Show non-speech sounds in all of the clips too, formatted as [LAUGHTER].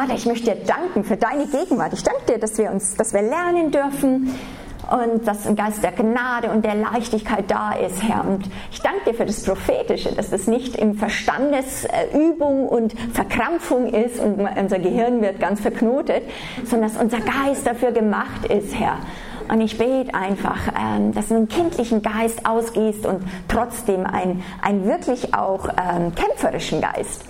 Vater, ich möchte dir danken für deine Gegenwart. Ich danke dir, dass wir uns, dass wir lernen dürfen und dass ein Geist der Gnade und der Leichtigkeit da ist, Herr. Und ich danke dir für das Prophetische, dass das nicht in Verstandesübung und Verkrampfung ist und unser Gehirn wird ganz verknotet, sondern dass unser Geist dafür gemacht ist, Herr. Und ich bete einfach, ähm, dass du einen kindlichen Geist ausgehst und trotzdem einen, einen wirklich auch ähm, kämpferischen Geist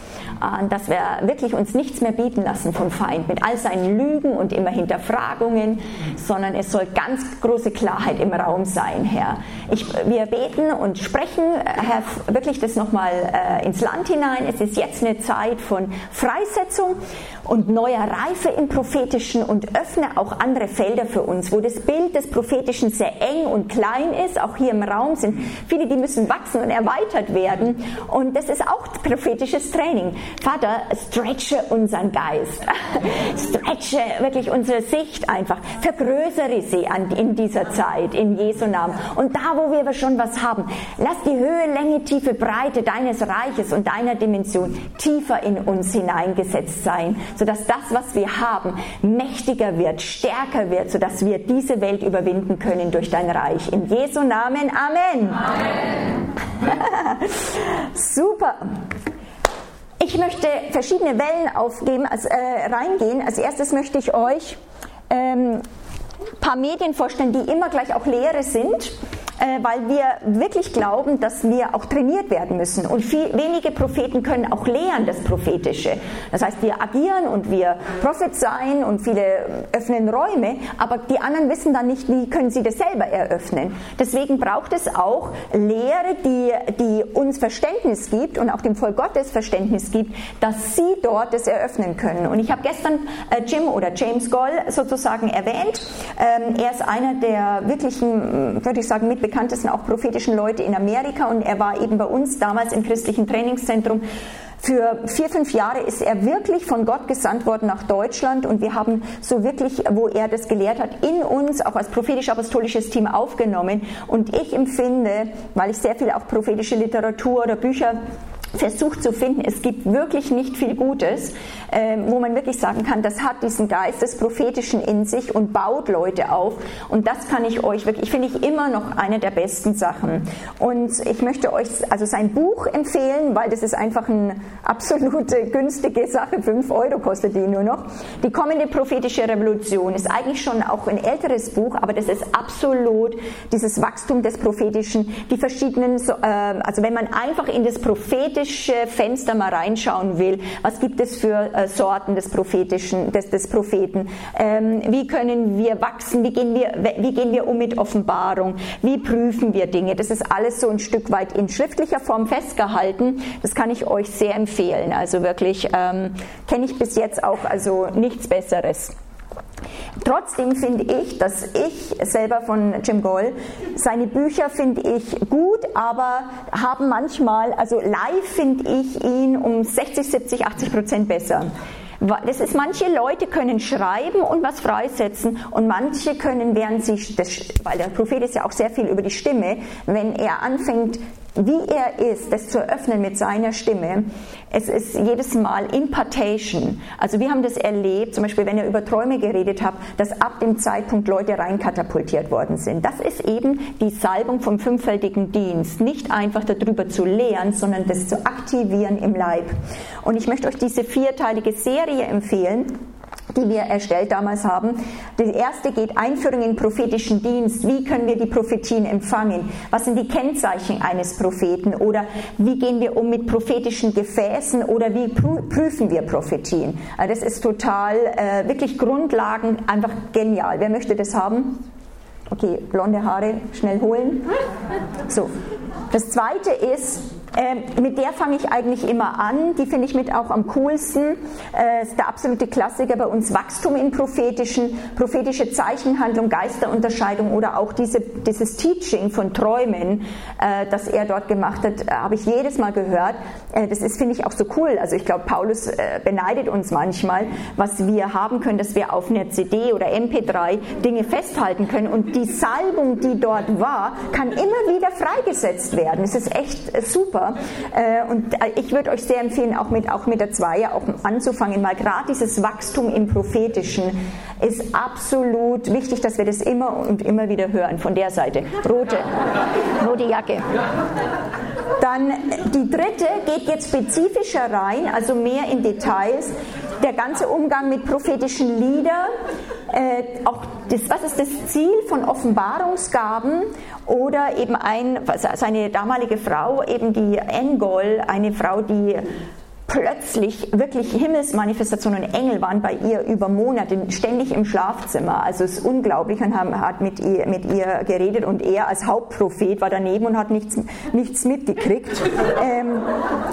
dass wir wirklich uns nichts mehr bieten lassen vom Feind mit all seinen Lügen und immer Hinterfragungen, sondern es soll ganz große Klarheit im Raum sein, Herr. Ich, wir beten und sprechen, Herr, wirklich das nochmal äh, ins Land hinein. Es ist jetzt eine Zeit von Freisetzung und neuer Reife im Prophetischen und öffne auch andere Felder für uns, wo das Bild des Prophetischen sehr eng und klein ist. Auch hier im Raum sind viele, die müssen wachsen und erweitert werden. Und das ist auch prophetisches Training. Vater, stretche unseren Geist, [LAUGHS] stretche wirklich unsere Sicht einfach, vergrößere sie an, in dieser Zeit, in Jesu Namen. Und da, wo wir schon was haben, lass die Höhe, Länge, Tiefe, Breite deines Reiches und deiner Dimension tiefer in uns hineingesetzt sein, sodass das, was wir haben, mächtiger wird, stärker wird, sodass wir diese Welt überwinden können durch dein Reich. In Jesu Namen, Amen. Amen. [LAUGHS] Super. Ich möchte verschiedene Wellen aufgeben, also, äh, reingehen. Als erstes möchte ich euch ein ähm, paar Medien vorstellen, die immer gleich auch Lehre sind weil wir wirklich glauben, dass wir auch trainiert werden müssen. Und viel, wenige Propheten können auch lehren das Prophetische. Das heißt, wir agieren und wir prophezeien und viele öffnen Räume, aber die anderen wissen dann nicht, wie können sie das selber eröffnen. Deswegen braucht es auch Lehre, die, die uns Verständnis gibt und auch dem Volk Gottes Verständnis gibt, dass sie dort das eröffnen können. Und ich habe gestern äh, Jim oder James Goll sozusagen erwähnt. Ähm, er ist einer der wirklichen, würde ich sagen, mit bekanntesten auch prophetischen Leute in Amerika und er war eben bei uns damals im christlichen Trainingszentrum. Für vier, fünf Jahre ist er wirklich von Gott gesandt worden nach Deutschland und wir haben so wirklich, wo er das gelehrt hat, in uns auch als prophetisch-apostolisches Team aufgenommen. Und ich empfinde, weil ich sehr viel auch prophetische Literatur oder Bücher versucht zu finden, es gibt wirklich nicht viel Gutes, äh, wo man wirklich sagen kann, das hat diesen Geist des Prophetischen in sich und baut Leute auf. Und das kann ich euch wirklich, finde ich immer noch eine der besten Sachen. Und ich möchte euch also sein Buch empfehlen, weil das ist einfach eine absolute [LAUGHS] günstige Sache. Fünf Euro kostet die nur noch. Die kommende prophetische Revolution ist eigentlich schon auch ein älteres Buch, aber das ist absolut dieses Wachstum des Prophetischen, die verschiedenen, äh, also wenn man einfach in das Prophetische prophetische Fenster mal reinschauen will, was gibt es für äh, Sorten des prophetischen, des, des Propheten, ähm, wie können wir wachsen, wie gehen wir, wie gehen wir um mit Offenbarung, wie prüfen wir Dinge. Das ist alles so ein Stück weit in schriftlicher Form festgehalten. Das kann ich euch sehr empfehlen. Also wirklich ähm, kenne ich bis jetzt auch also nichts Besseres. Trotzdem finde ich, dass ich selber von Jim Goll, seine Bücher finde ich gut, aber haben manchmal, also live finde ich ihn um 60, 70, 80 Prozent besser. Das ist, manche Leute können schreiben und was freisetzen und manche können, während sich, das, weil der Prophet ist ja auch sehr viel über die Stimme, wenn er anfängt, wie er ist, das zu eröffnen mit seiner Stimme, es ist jedes Mal Impartation. Also wir haben das erlebt, zum Beispiel wenn ihr über Träume geredet habt, dass ab dem Zeitpunkt Leute reinkatapultiert worden sind. Das ist eben die Salbung vom fünffältigen Dienst. Nicht einfach darüber zu lehren, sondern das zu aktivieren im Leib. Und ich möchte euch diese vierteilige Serie empfehlen die wir erstellt damals haben. Die erste geht Einführung in prophetischen Dienst. Wie können wir die Prophetien empfangen? Was sind die Kennzeichen eines Propheten? Oder wie gehen wir um mit prophetischen Gefäßen? Oder wie prüfen wir Prophetien? Also das ist total, äh, wirklich Grundlagen, einfach genial. Wer möchte das haben? Okay, blonde Haare schnell holen. So. Das zweite ist, ähm, mit der fange ich eigentlich immer an. Die finde ich mit auch am coolsten. Äh, ist der absolute Klassiker bei uns Wachstum in prophetischen, prophetische Zeichenhandlung, Geisterunterscheidung oder auch diese, dieses Teaching von Träumen, äh, das er dort gemacht hat, äh, habe ich jedes Mal gehört. Äh, das ist, finde ich, auch so cool. Also ich glaube, Paulus äh, beneidet uns manchmal, was wir haben können, dass wir auf einer CD oder MP3 Dinge festhalten können. Und die Salbung, die dort war, kann immer wieder freigesetzt werden. Es ist echt super. Super. Äh, und äh, ich würde euch sehr empfehlen, auch mit, auch mit der Zweier auch anzufangen, weil gerade dieses Wachstum im Prophetischen ist absolut wichtig, dass wir das immer und immer wieder hören von der Seite. Rote, rote Jacke. Dann die dritte geht jetzt spezifischer rein, also mehr in Details. Der ganze Umgang mit prophetischen Liedern, äh, auch das, was ist das Ziel von Offenbarungsgaben oder eben ein, seine damalige Frau, eben die Engol, eine Frau, die plötzlich wirklich Himmelsmanifestationen und Engel waren bei ihr über Monate ständig im Schlafzimmer. Also es ist unglaublich und haben, hat mit ihr, mit ihr geredet und er als Hauptprophet war daneben und hat nichts, nichts mitgekriegt. [LAUGHS] Ähm,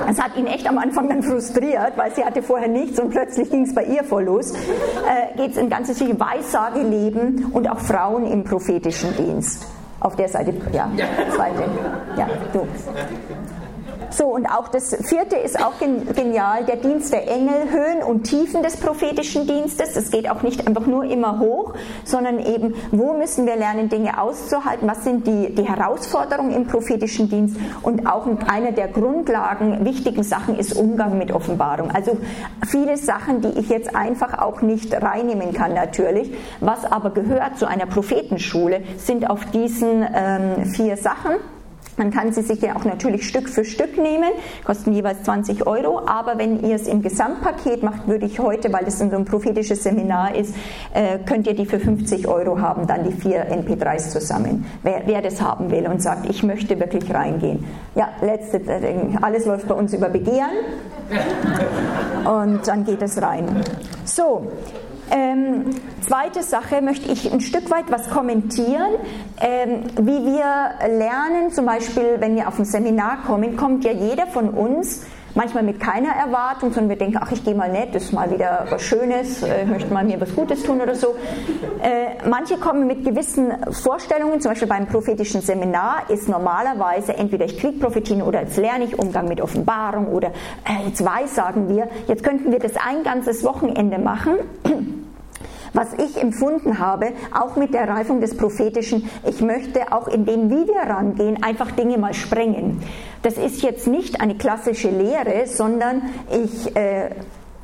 es hat ihn echt am Anfang dann frustriert, weil sie hatte vorher nichts und plötzlich ging es bei ihr voll los. Äh, Geht es in ganzes Weissageleben und auch Frauen im prophetischen Dienst. Auf der Seite, ja, zweite. Ja, du. So, und auch das vierte ist auch genial, der Dienst der Engel, Höhen und Tiefen des prophetischen Dienstes. Es geht auch nicht einfach nur immer hoch, sondern eben, wo müssen wir lernen, Dinge auszuhalten, was sind die, die Herausforderungen im prophetischen Dienst und auch einer der Grundlagen, wichtigen Sachen ist Umgang mit Offenbarung. Also viele Sachen, die ich jetzt einfach auch nicht reinnehmen kann natürlich, was aber gehört zu einer Prophetenschule, sind auf diesen ähm, vier Sachen. Man kann sie sich ja auch natürlich Stück für Stück nehmen, kosten jeweils 20 Euro, aber wenn ihr es im Gesamtpaket macht, würde ich heute, weil das so ein prophetisches Seminar ist, äh, könnt ihr die für 50 Euro haben, dann die vier MP3s zusammen. Wer, wer das haben will und sagt, ich möchte wirklich reingehen. Ja, letzte, äh, alles läuft bei uns über Begehren [LAUGHS] und dann geht es rein. So, ähm, zweite Sache möchte ich ein Stück weit was kommentieren, ähm, wie wir lernen, zum Beispiel, wenn wir auf ein Seminar kommen, kommt ja jeder von uns manchmal mit keiner Erwartung, sondern wir denken, ach, ich gehe mal nett, das ist mal wieder was Schönes, äh, ich möchte mal mir was Gutes tun oder so. Äh, manche kommen mit gewissen Vorstellungen, zum Beispiel beim prophetischen Seminar ist normalerweise entweder ich kriege Prophetien oder jetzt lerne ich Umgang mit Offenbarung oder äh, jetzt weiß, sagen wir, jetzt könnten wir das ein ganzes Wochenende machen was ich empfunden habe, auch mit der Reifung des Prophetischen, ich möchte auch in dem, wie wir rangehen, einfach Dinge mal sprengen. Das ist jetzt nicht eine klassische Lehre, sondern ich äh,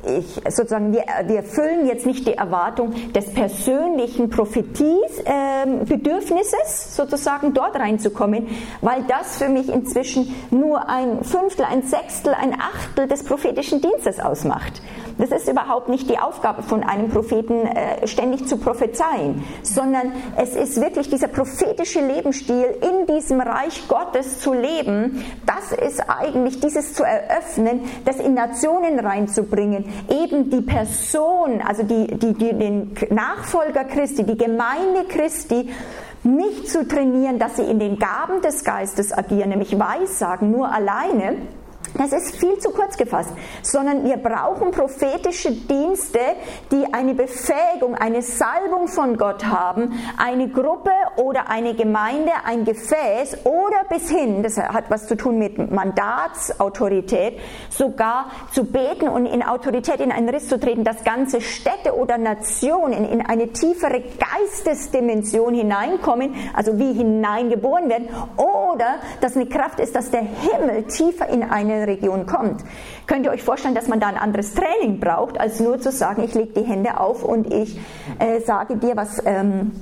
ich, sozusagen, wir, wir erfüllen jetzt nicht die Erwartung des persönlichen Prophetiebedürfnisses, äh, sozusagen dort reinzukommen, weil das für mich inzwischen nur ein Fünftel, ein Sechstel, ein Achtel des prophetischen Dienstes ausmacht. Das ist überhaupt nicht die Aufgabe von einem Propheten, äh, ständig zu prophezeien, sondern es ist wirklich dieser prophetische Lebensstil, in diesem Reich Gottes zu leben. Das ist eigentlich dieses zu eröffnen, das in Nationen reinzubringen, eben die Person, also die, die, die, den Nachfolger Christi, die Gemeinde Christi, nicht zu trainieren, dass sie in den Gaben des Geistes agieren, nämlich Weissagen nur alleine, das ist viel zu kurz gefasst, sondern wir brauchen prophetische Dienste, die eine Befähigung, eine Salbung von Gott haben, eine Gruppe oder eine Gemeinde, ein Gefäß oder bis hin, das hat was zu tun mit Mandatsautorität, sogar zu beten und in Autorität in einen Riss zu treten, dass ganze Städte oder Nationen in eine tiefere Geistesdimension hineinkommen, also wie hineingeboren werden, oder dass eine Kraft ist, dass der Himmel tiefer in eine Region kommt. Könnt ihr euch vorstellen, dass man da ein anderes Training braucht, als nur zu sagen, ich lege die Hände auf und ich äh, sage dir, was ähm,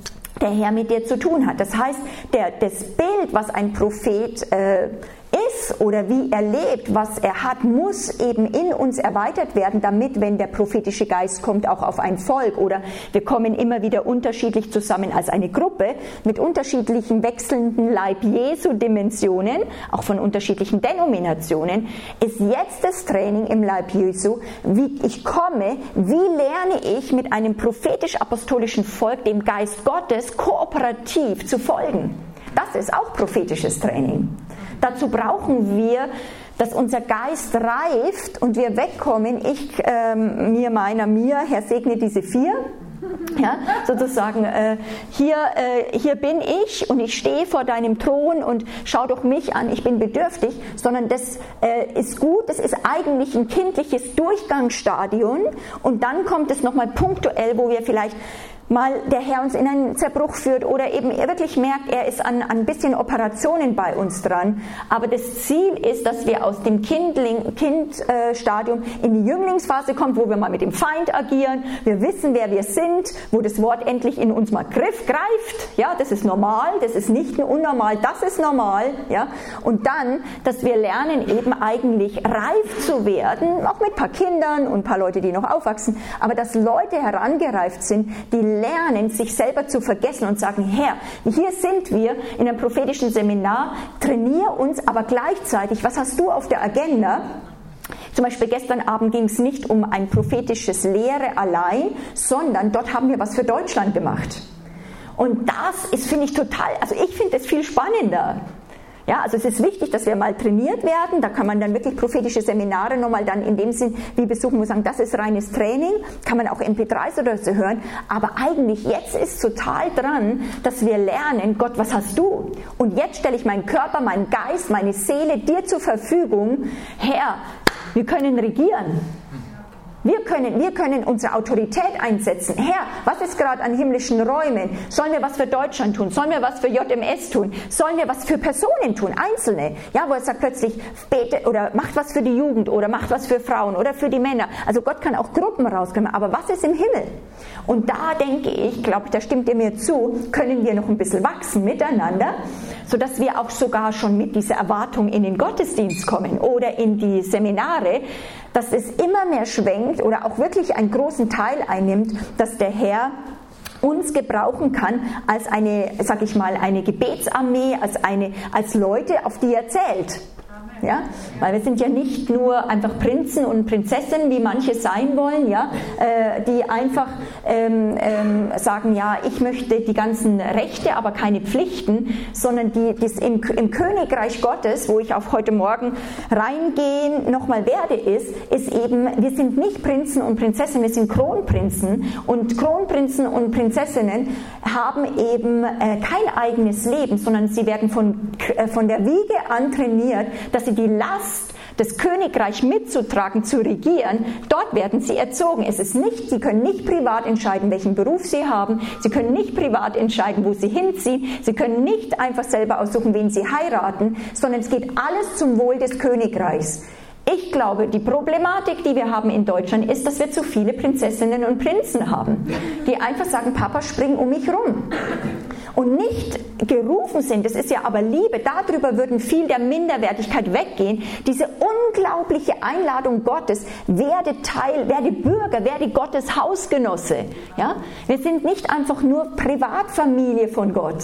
der Herr mit dir zu tun hat. Das heißt, der, das Bild, was ein Prophet äh, ist oder wie er lebt, was er hat, muss eben in uns erweitert werden, damit, wenn der prophetische Geist kommt, auch auf ein Volk oder wir kommen immer wieder unterschiedlich zusammen als eine Gruppe mit unterschiedlichen wechselnden Leib Jesu Dimensionen, auch von unterschiedlichen Denominationen, ist jetzt das Training im Leib Jesu, wie ich komme, wie lerne ich mit einem prophetisch-apostolischen Volk, dem Geist Gottes, kooperativ zu folgen. Das ist auch prophetisches Training. Dazu brauchen wir, dass unser Geist reift und wir wegkommen. Ich, ähm, mir, meiner, mir, Herr segne diese vier. Ja, sozusagen, äh, hier, äh, hier bin ich und ich stehe vor deinem Thron und schau doch mich an, ich bin bedürftig, sondern das äh, ist gut, das ist eigentlich ein kindliches Durchgangsstadion und dann kommt es nochmal punktuell, wo wir vielleicht mal der Herr uns in einen Zerbruch führt oder eben wirklich merkt, er ist an, ein bisschen Operationen bei uns dran. Aber das Ziel ist, dass wir aus dem Kindling, Kindstadium in die Jünglingsphase kommen, wo wir mal mit dem Feind agieren. Wir wissen, wer wir sind, wo das Wort endlich in uns mal Griff greift. Ja, das ist normal, das ist nicht nur unnormal, das ist normal. Ja, und dann, dass wir lernen, eben eigentlich reif zu werden, auch mit ein paar Kindern und ein paar Leute, die noch aufwachsen, aber dass Leute herangereift sind, die lernen, sich selber zu vergessen und sagen, Herr, hier sind wir in einem prophetischen Seminar, trainier uns, aber gleichzeitig, was hast du auf der Agenda? Zum Beispiel gestern Abend ging es nicht um ein prophetisches Lehre allein, sondern dort haben wir was für Deutschland gemacht. Und das ist, finde ich, total, also ich finde es viel spannender. Ja, also es ist wichtig, dass wir mal trainiert werden. Da kann man dann wirklich prophetische Seminare nochmal dann in dem Sinn wie besuchen und sagen, das ist reines Training. Kann man auch MP3s oder so hören. Aber eigentlich jetzt ist total dran, dass wir lernen, Gott, was hast du? Und jetzt stelle ich meinen Körper, meinen Geist, meine Seele dir zur Verfügung. Herr, wir können regieren. Wir können, wir können unsere Autorität einsetzen. Herr, was ist gerade an himmlischen Räumen? Sollen wir was für Deutschland tun? Sollen wir was für JMS tun? Sollen wir was für Personen tun? Einzelne. Ja, wo er sagt plötzlich, bete oder macht was für die Jugend oder macht was für Frauen oder für die Männer. Also Gott kann auch Gruppen rauskommen. Aber was ist im Himmel? Und da denke ich, glaube ich, da stimmt ihr mir zu, können wir noch ein bisschen wachsen miteinander, sodass wir auch sogar schon mit dieser Erwartung in den Gottesdienst kommen oder in die Seminare, dass es immer mehr schwenkt oder auch wirklich einen großen Teil einnimmt, dass der Herr uns gebrauchen kann als eine, sag ich mal, eine Gebetsarmee, als eine, als Leute, auf die er zählt. Ja? Weil wir sind ja nicht nur einfach Prinzen und Prinzessinnen, wie manche sein wollen, ja? Äh, die einfach ähm, ähm, sagen, ja, ich möchte die ganzen Rechte, aber keine Pflichten, sondern die, das im, im Königreich Gottes, wo ich auf heute Morgen reingehen nochmal werde, ist, ist eben, wir sind nicht Prinzen und Prinzessinnen, wir sind Kronprinzen und Kronprinzen und Prinzessinnen haben eben äh, kein eigenes Leben, sondern sie werden von, äh, von der Wiege an trainiert, dass sie sie die Last das Königreich mitzutragen, zu regieren, dort werden sie erzogen. Es ist nicht, sie können nicht privat entscheiden, welchen Beruf sie haben. Sie können nicht privat entscheiden, wo sie hinziehen. Sie können nicht einfach selber aussuchen, wen sie heiraten, sondern es geht alles zum Wohl des Königreichs. Ich glaube, die Problematik, die wir haben in Deutschland, ist, dass wir zu viele Prinzessinnen und Prinzen haben, die einfach sagen, Papa, spring um mich rum und nicht gerufen sind, das ist ja aber Liebe, darüber würden viel der Minderwertigkeit weggehen, diese unglaubliche Einladung Gottes, werde Teil, werde Bürger, werde Gottes Hausgenosse. Ja? Wir sind nicht einfach nur Privatfamilie von Gott.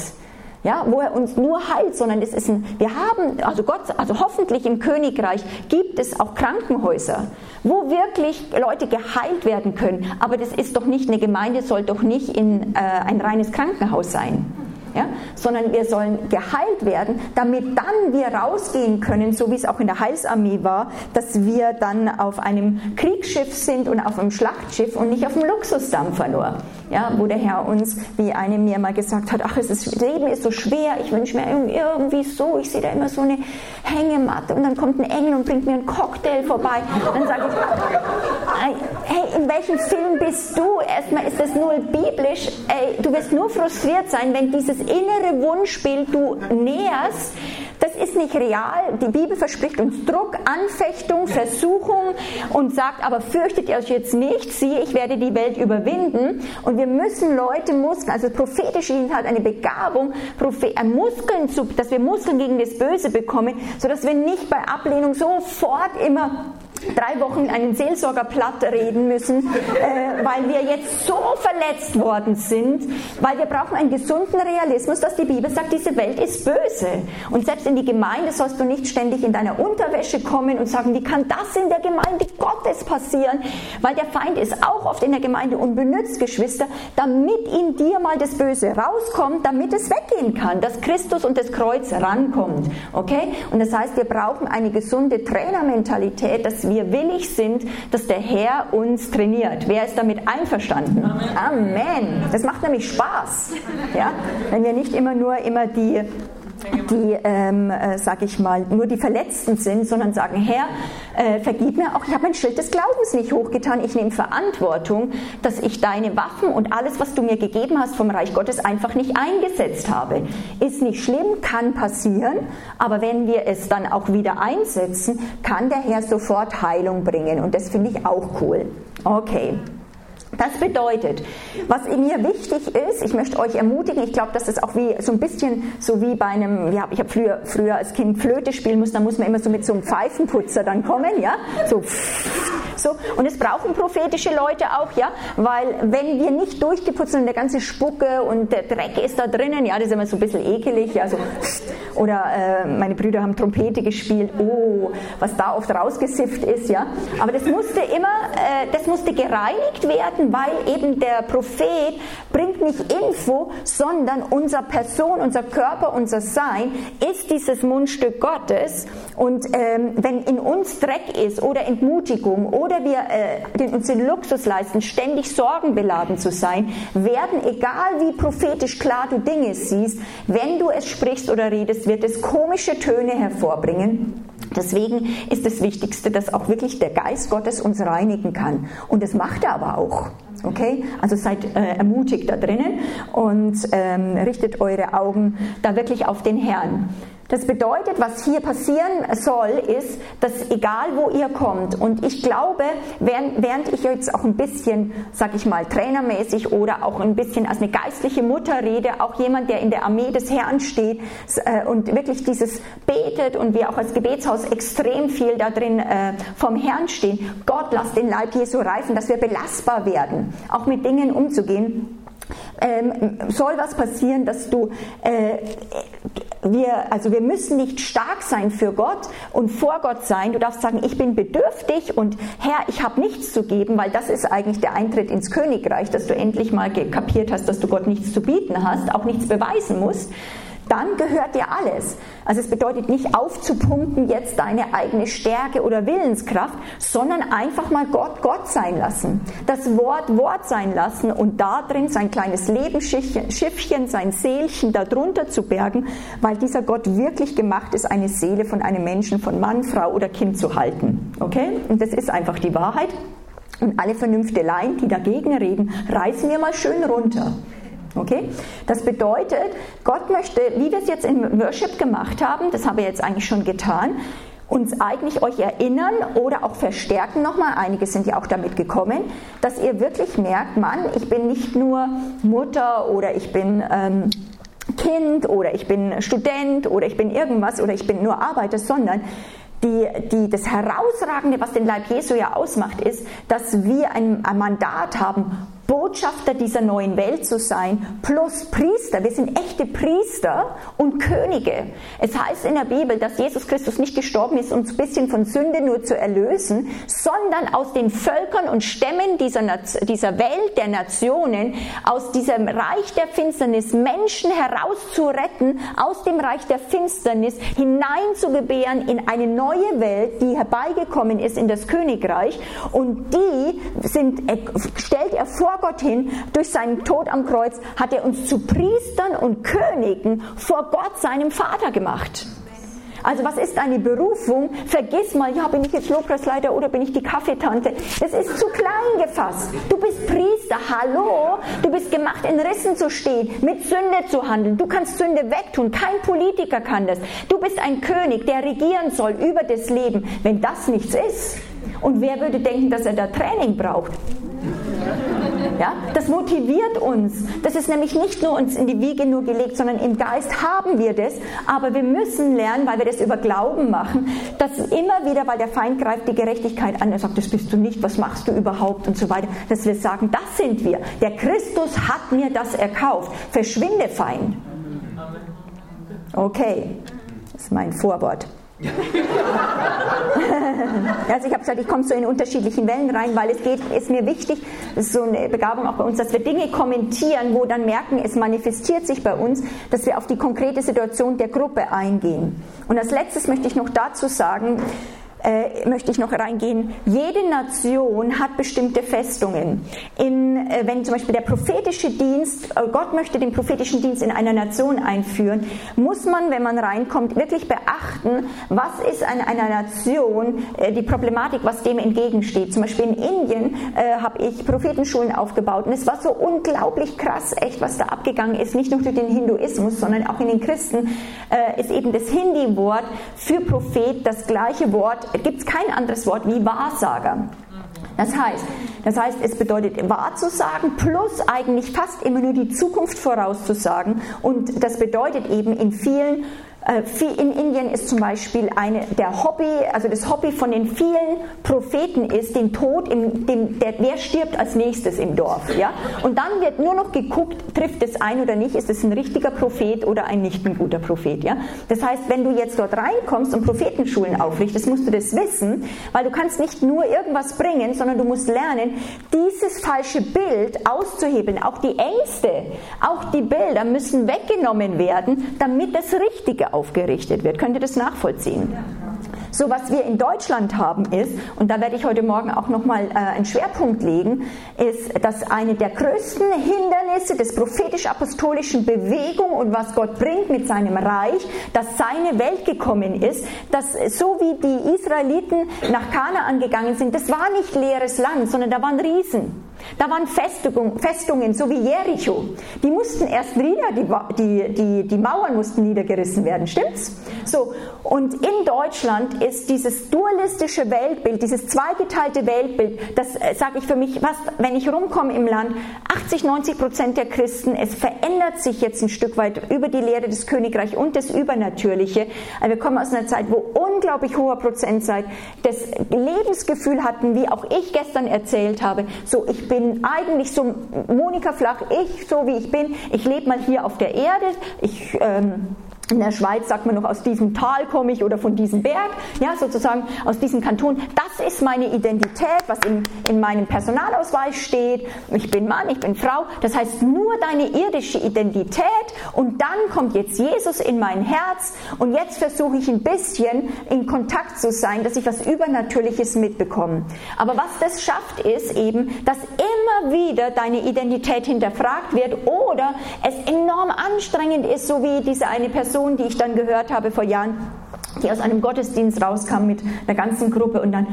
Ja, wo er uns nur heilt, sondern es ist ein, wir haben, also Gott, also hoffentlich im Königreich gibt es auch Krankenhäuser, wo wirklich Leute geheilt werden können. Aber das ist doch nicht, eine Gemeinde soll doch nicht in äh, ein reines Krankenhaus sein ja? sondern wir sollen geheilt werden, damit dann wir rausgehen können, so wie es auch in der Heilsarmee war, dass wir dann auf einem Kriegsschiff sind und auf einem Schlachtschiff und nicht auf einem Luxusdampfer nur. Ja, wo der Herr uns, wie eine mir mal gesagt hat, ach, es ist, das Leben ist so schwer, ich wünsche mir irgendwie so, ich sehe da immer so eine Hängematte und dann kommt ein Engel und bringt mir einen Cocktail vorbei. Dann sage ich, hey, in welchem Film bist du? Erstmal ist das null biblisch. Ey, du wirst nur frustriert sein, wenn dieses innere Wunschbild du näherst, das ist nicht real. Die Bibel verspricht uns Druck, Anfechtung, Versuchung und sagt, aber fürchtet ihr euch jetzt nicht, siehe, ich werde die Welt überwinden. Und wir müssen Leute Muskeln, also prophetische hat eine Begabung, äh, Muskeln zu, dass wir Muskeln gegen das Böse bekommen, sodass wir nicht bei Ablehnung sofort immer drei Wochen einen Seelsorger platt reden müssen, äh, weil wir jetzt so verletzt worden sind, weil wir brauchen einen gesunden Realismus, dass die Bibel sagt, diese Welt ist böse. Und selbst in die Gemeinde sollst du nicht ständig in deiner Unterwäsche kommen und sagen, wie kann das in der Gemeinde Gottes passieren? Weil der Feind ist auch oft in der Gemeinde und benutzt Geschwister, damit in dir mal das Böse rauskommt, damit es weggehen kann, dass Christus und das Kreuz rankommt. Okay? Und das heißt, wir brauchen eine gesunde Trainermentalität, dass wir willig sind, dass der Herr uns trainiert. Wer ist damit einverstanden? Amen. Amen. Das macht nämlich Spaß. Ja? Wenn wir nicht immer nur immer die die, ähm, äh, sag ich mal, nur die Verletzten sind, sondern sagen, Herr, äh, vergib mir auch, ich habe mein Schild des Glaubens nicht hochgetan, ich nehme Verantwortung, dass ich deine Waffen und alles, was du mir gegeben hast vom Reich Gottes, einfach nicht eingesetzt habe. Ist nicht schlimm, kann passieren, aber wenn wir es dann auch wieder einsetzen, kann der Herr sofort Heilung bringen und das finde ich auch cool. Okay. Das bedeutet, was mir wichtig ist, ich möchte euch ermutigen, ich glaube, das auch wie so ein bisschen so wie bei einem, ja, ich habe früher, früher als Kind Flöte spielen muss, da muss man immer so mit so einem Pfeifenputzer dann kommen, ja, so, so. Und es brauchen prophetische Leute auch, ja, weil wenn wir nicht durchgeputzt sind der ganze Spucke und der Dreck ist da drinnen, ja, das ist immer so ein bisschen ekelig, ja, so, oder äh, meine Brüder haben Trompete gespielt, oh, was da oft rausgesifft ist, ja, aber das musste immer, äh, das musste gereinigt werden weil eben der Prophet bringt nicht Info, sondern unser Person, unser Körper, unser Sein ist dieses Mundstück Gottes. Und ähm, wenn in uns Dreck ist oder Entmutigung oder wir äh, uns den Luxus leisten, ständig sorgenbeladen zu sein, werden, egal wie prophetisch klar du Dinge siehst, wenn du es sprichst oder redest, wird es komische Töne hervorbringen. Deswegen ist das Wichtigste, dass auch wirklich der Geist Gottes uns reinigen kann. Und das macht er aber auch. Okay? Also seid äh, ermutigt da drinnen und ähm, richtet eure Augen da wirklich auf den Herrn. Das bedeutet, was hier passieren soll, ist, dass egal wo ihr kommt, und ich glaube, während, ich jetzt auch ein bisschen, sag ich mal, trainermäßig oder auch ein bisschen als eine geistliche Mutter rede, auch jemand, der in der Armee des Herrn steht äh, und wirklich dieses betet und wir auch als Gebetshaus extrem viel da drin äh, vom Herrn stehen. Gott, lass den Leib Jesu reifen, dass wir belastbar werden, auch mit Dingen umzugehen, ähm, soll was passieren, dass du, äh, wir, also wir müssen nicht stark sein für Gott und vor Gott sein. Du darfst sagen, ich bin bedürftig und Herr, ich habe nichts zu geben, weil das ist eigentlich der Eintritt ins Königreich, dass du endlich mal kapiert hast, dass du Gott nichts zu bieten hast, auch nichts beweisen musst dann gehört dir alles. Also es bedeutet nicht aufzupumpen jetzt deine eigene Stärke oder Willenskraft, sondern einfach mal Gott Gott sein lassen. Das Wort Wort sein lassen und da drin sein kleines Lebensschiffchen, sein Seelchen darunter zu bergen, weil dieser Gott wirklich gemacht ist, eine Seele von einem Menschen, von Mann, Frau oder Kind zu halten. Okay? Und das ist einfach die Wahrheit. Und alle Vernünfteleien, die dagegen reden, reißen wir mal schön runter. Okay? Das bedeutet, Gott möchte, wie wir es jetzt im Worship gemacht haben, das haben wir jetzt eigentlich schon getan, uns eigentlich euch erinnern oder auch verstärken nochmal, einige sind ja auch damit gekommen, dass ihr wirklich merkt, Mann, ich bin nicht nur Mutter oder ich bin ähm, Kind oder ich bin Student oder ich bin irgendwas oder ich bin nur Arbeiter, sondern die, die, das Herausragende, was den Leib Jesu ja ausmacht, ist, dass wir ein, ein Mandat haben, Botschafter dieser neuen Welt zu sein, plus Priester. Wir sind echte Priester und Könige. Es heißt in der Bibel, dass Jesus Christus nicht gestorben ist, uns ein bisschen von Sünde nur zu erlösen, sondern aus den Völkern und Stämmen dieser, dieser Welt, der Nationen, aus diesem Reich der Finsternis Menschen herauszuretten, aus dem Reich der Finsternis hineinzugebären in eine neue Welt, die herbeigekommen ist in das Königreich. Und die sind, stellt er vor Gott hin, durch seinen Tod am Kreuz, hat er uns zu Priestern und Königen vor Gott, seinem Vater gemacht. Also was ist deine Berufung? Vergiss mal, ja, bin ich jetzt Lobpreisleiter oder bin ich die Kaffeetante? Das ist zu klein gefasst. Du bist Priester, hallo? Du bist gemacht, in Rissen zu stehen, mit Sünde zu handeln. Du kannst Sünde wegtun. Kein Politiker kann das. Du bist ein König, der regieren soll über das Leben. Wenn das nichts ist, und wer würde denken, dass er da Training braucht? Ja, das motiviert uns. Das ist nämlich nicht nur uns in die Wiege nur gelegt, sondern im Geist haben wir das. Aber wir müssen lernen, weil wir das über Glauben machen, dass immer wieder, weil der Feind greift die Gerechtigkeit an, er sagt, das bist du nicht, was machst du überhaupt und so weiter, dass wir sagen, das sind wir. Der Christus hat mir das erkauft. Verschwinde, Feind. Okay, das ist mein Vorwort. Also ich habe gesagt, ich komme so in unterschiedlichen Wellen rein, weil es geht, ist mir wichtig, ist so eine Begabung auch bei uns, dass wir Dinge kommentieren, wo dann merken, es manifestiert sich bei uns, dass wir auf die konkrete Situation der Gruppe eingehen. Und als letztes möchte ich noch dazu sagen, äh, möchte ich noch reingehen. Jede Nation hat bestimmte Festungen. In, äh, wenn zum Beispiel der prophetische Dienst, äh, Gott möchte den prophetischen Dienst in einer Nation einführen, muss man, wenn man reinkommt, wirklich beachten, was ist an einer Nation äh, die Problematik, was dem entgegensteht. Zum Beispiel in Indien äh, habe ich Prophetenschulen aufgebaut und es war so unglaublich krass, echt, was da abgegangen ist. Nicht nur durch den Hinduismus, sondern auch in den Christen äh, ist eben das Hindi-Wort für Prophet das gleiche Wort gibt es kein anderes Wort wie Wahrsager. Das heißt, das heißt, es bedeutet wahr zu sagen plus eigentlich fast immer nur die Zukunft vorauszusagen und das bedeutet eben in vielen in Indien ist zum Beispiel eine, der Hobby, also das Hobby von den vielen Propheten ist, den Tod, in dem, der, wer stirbt als nächstes im Dorf. Ja? Und dann wird nur noch geguckt, trifft es ein oder nicht, ist es ein richtiger Prophet oder ein nicht ein guter Prophet. Ja? Das heißt, wenn du jetzt dort reinkommst und Prophetenschulen aufrichtest, musst du das wissen, weil du kannst nicht nur irgendwas bringen, sondern du musst lernen, dieses falsche Bild auszuhebeln. Auch die Ängste, auch die Bilder müssen weggenommen werden, damit das Richtige aufgerichtet wird. Könnt ihr das nachvollziehen? So, was wir in Deutschland haben ist, und da werde ich heute Morgen auch nochmal äh, einen Schwerpunkt legen, ist, dass eine der größten Hindernisse des prophetisch-apostolischen Bewegung und was Gott bringt mit seinem Reich, dass seine Welt gekommen ist, dass so wie die Israeliten nach Kanaan gegangen sind, das war nicht leeres Land, sondern da waren Riesen. Da waren Festungen, Festungen, so wie Jericho. Die mussten erst wieder, die, die, die, die Mauern mussten niedergerissen werden, stimmt's? So, und in Deutschland ist dieses dualistische Weltbild, dieses zweigeteilte Weltbild, das äh, sage ich für mich, was, wenn ich rumkomme im Land, 80, 90 Prozent der Christen, es verändert sich jetzt ein Stück weit über die Lehre des Königreichs und das Übernatürliche. Also wir kommen aus einer Zeit, wo unglaublich hoher Prozentzeit das Lebensgefühl hatten, wie auch ich gestern erzählt habe, so ich bin eigentlich so Monika Flach, ich so wie ich bin, ich lebe mal hier auf der Erde, ich ähm, in der Schweiz sagt man noch, aus diesem Tal komme ich oder von diesem Berg, ja, sozusagen aus diesem Kanton. Das ist meine Identität, was in, in meinem Personalausweis steht. Ich bin Mann, ich bin Frau. Das heißt nur deine irdische Identität und dann kommt jetzt Jesus in mein Herz und jetzt versuche ich ein bisschen in Kontakt zu sein, dass ich was Übernatürliches mitbekomme. Aber was das schafft, ist eben, dass immer wieder deine Identität hinterfragt wird oder es enorm anstrengend ist, so wie diese eine Person, Person, die ich dann gehört habe vor Jahren, die aus einem Gottesdienst rauskam mit einer ganzen Gruppe und dann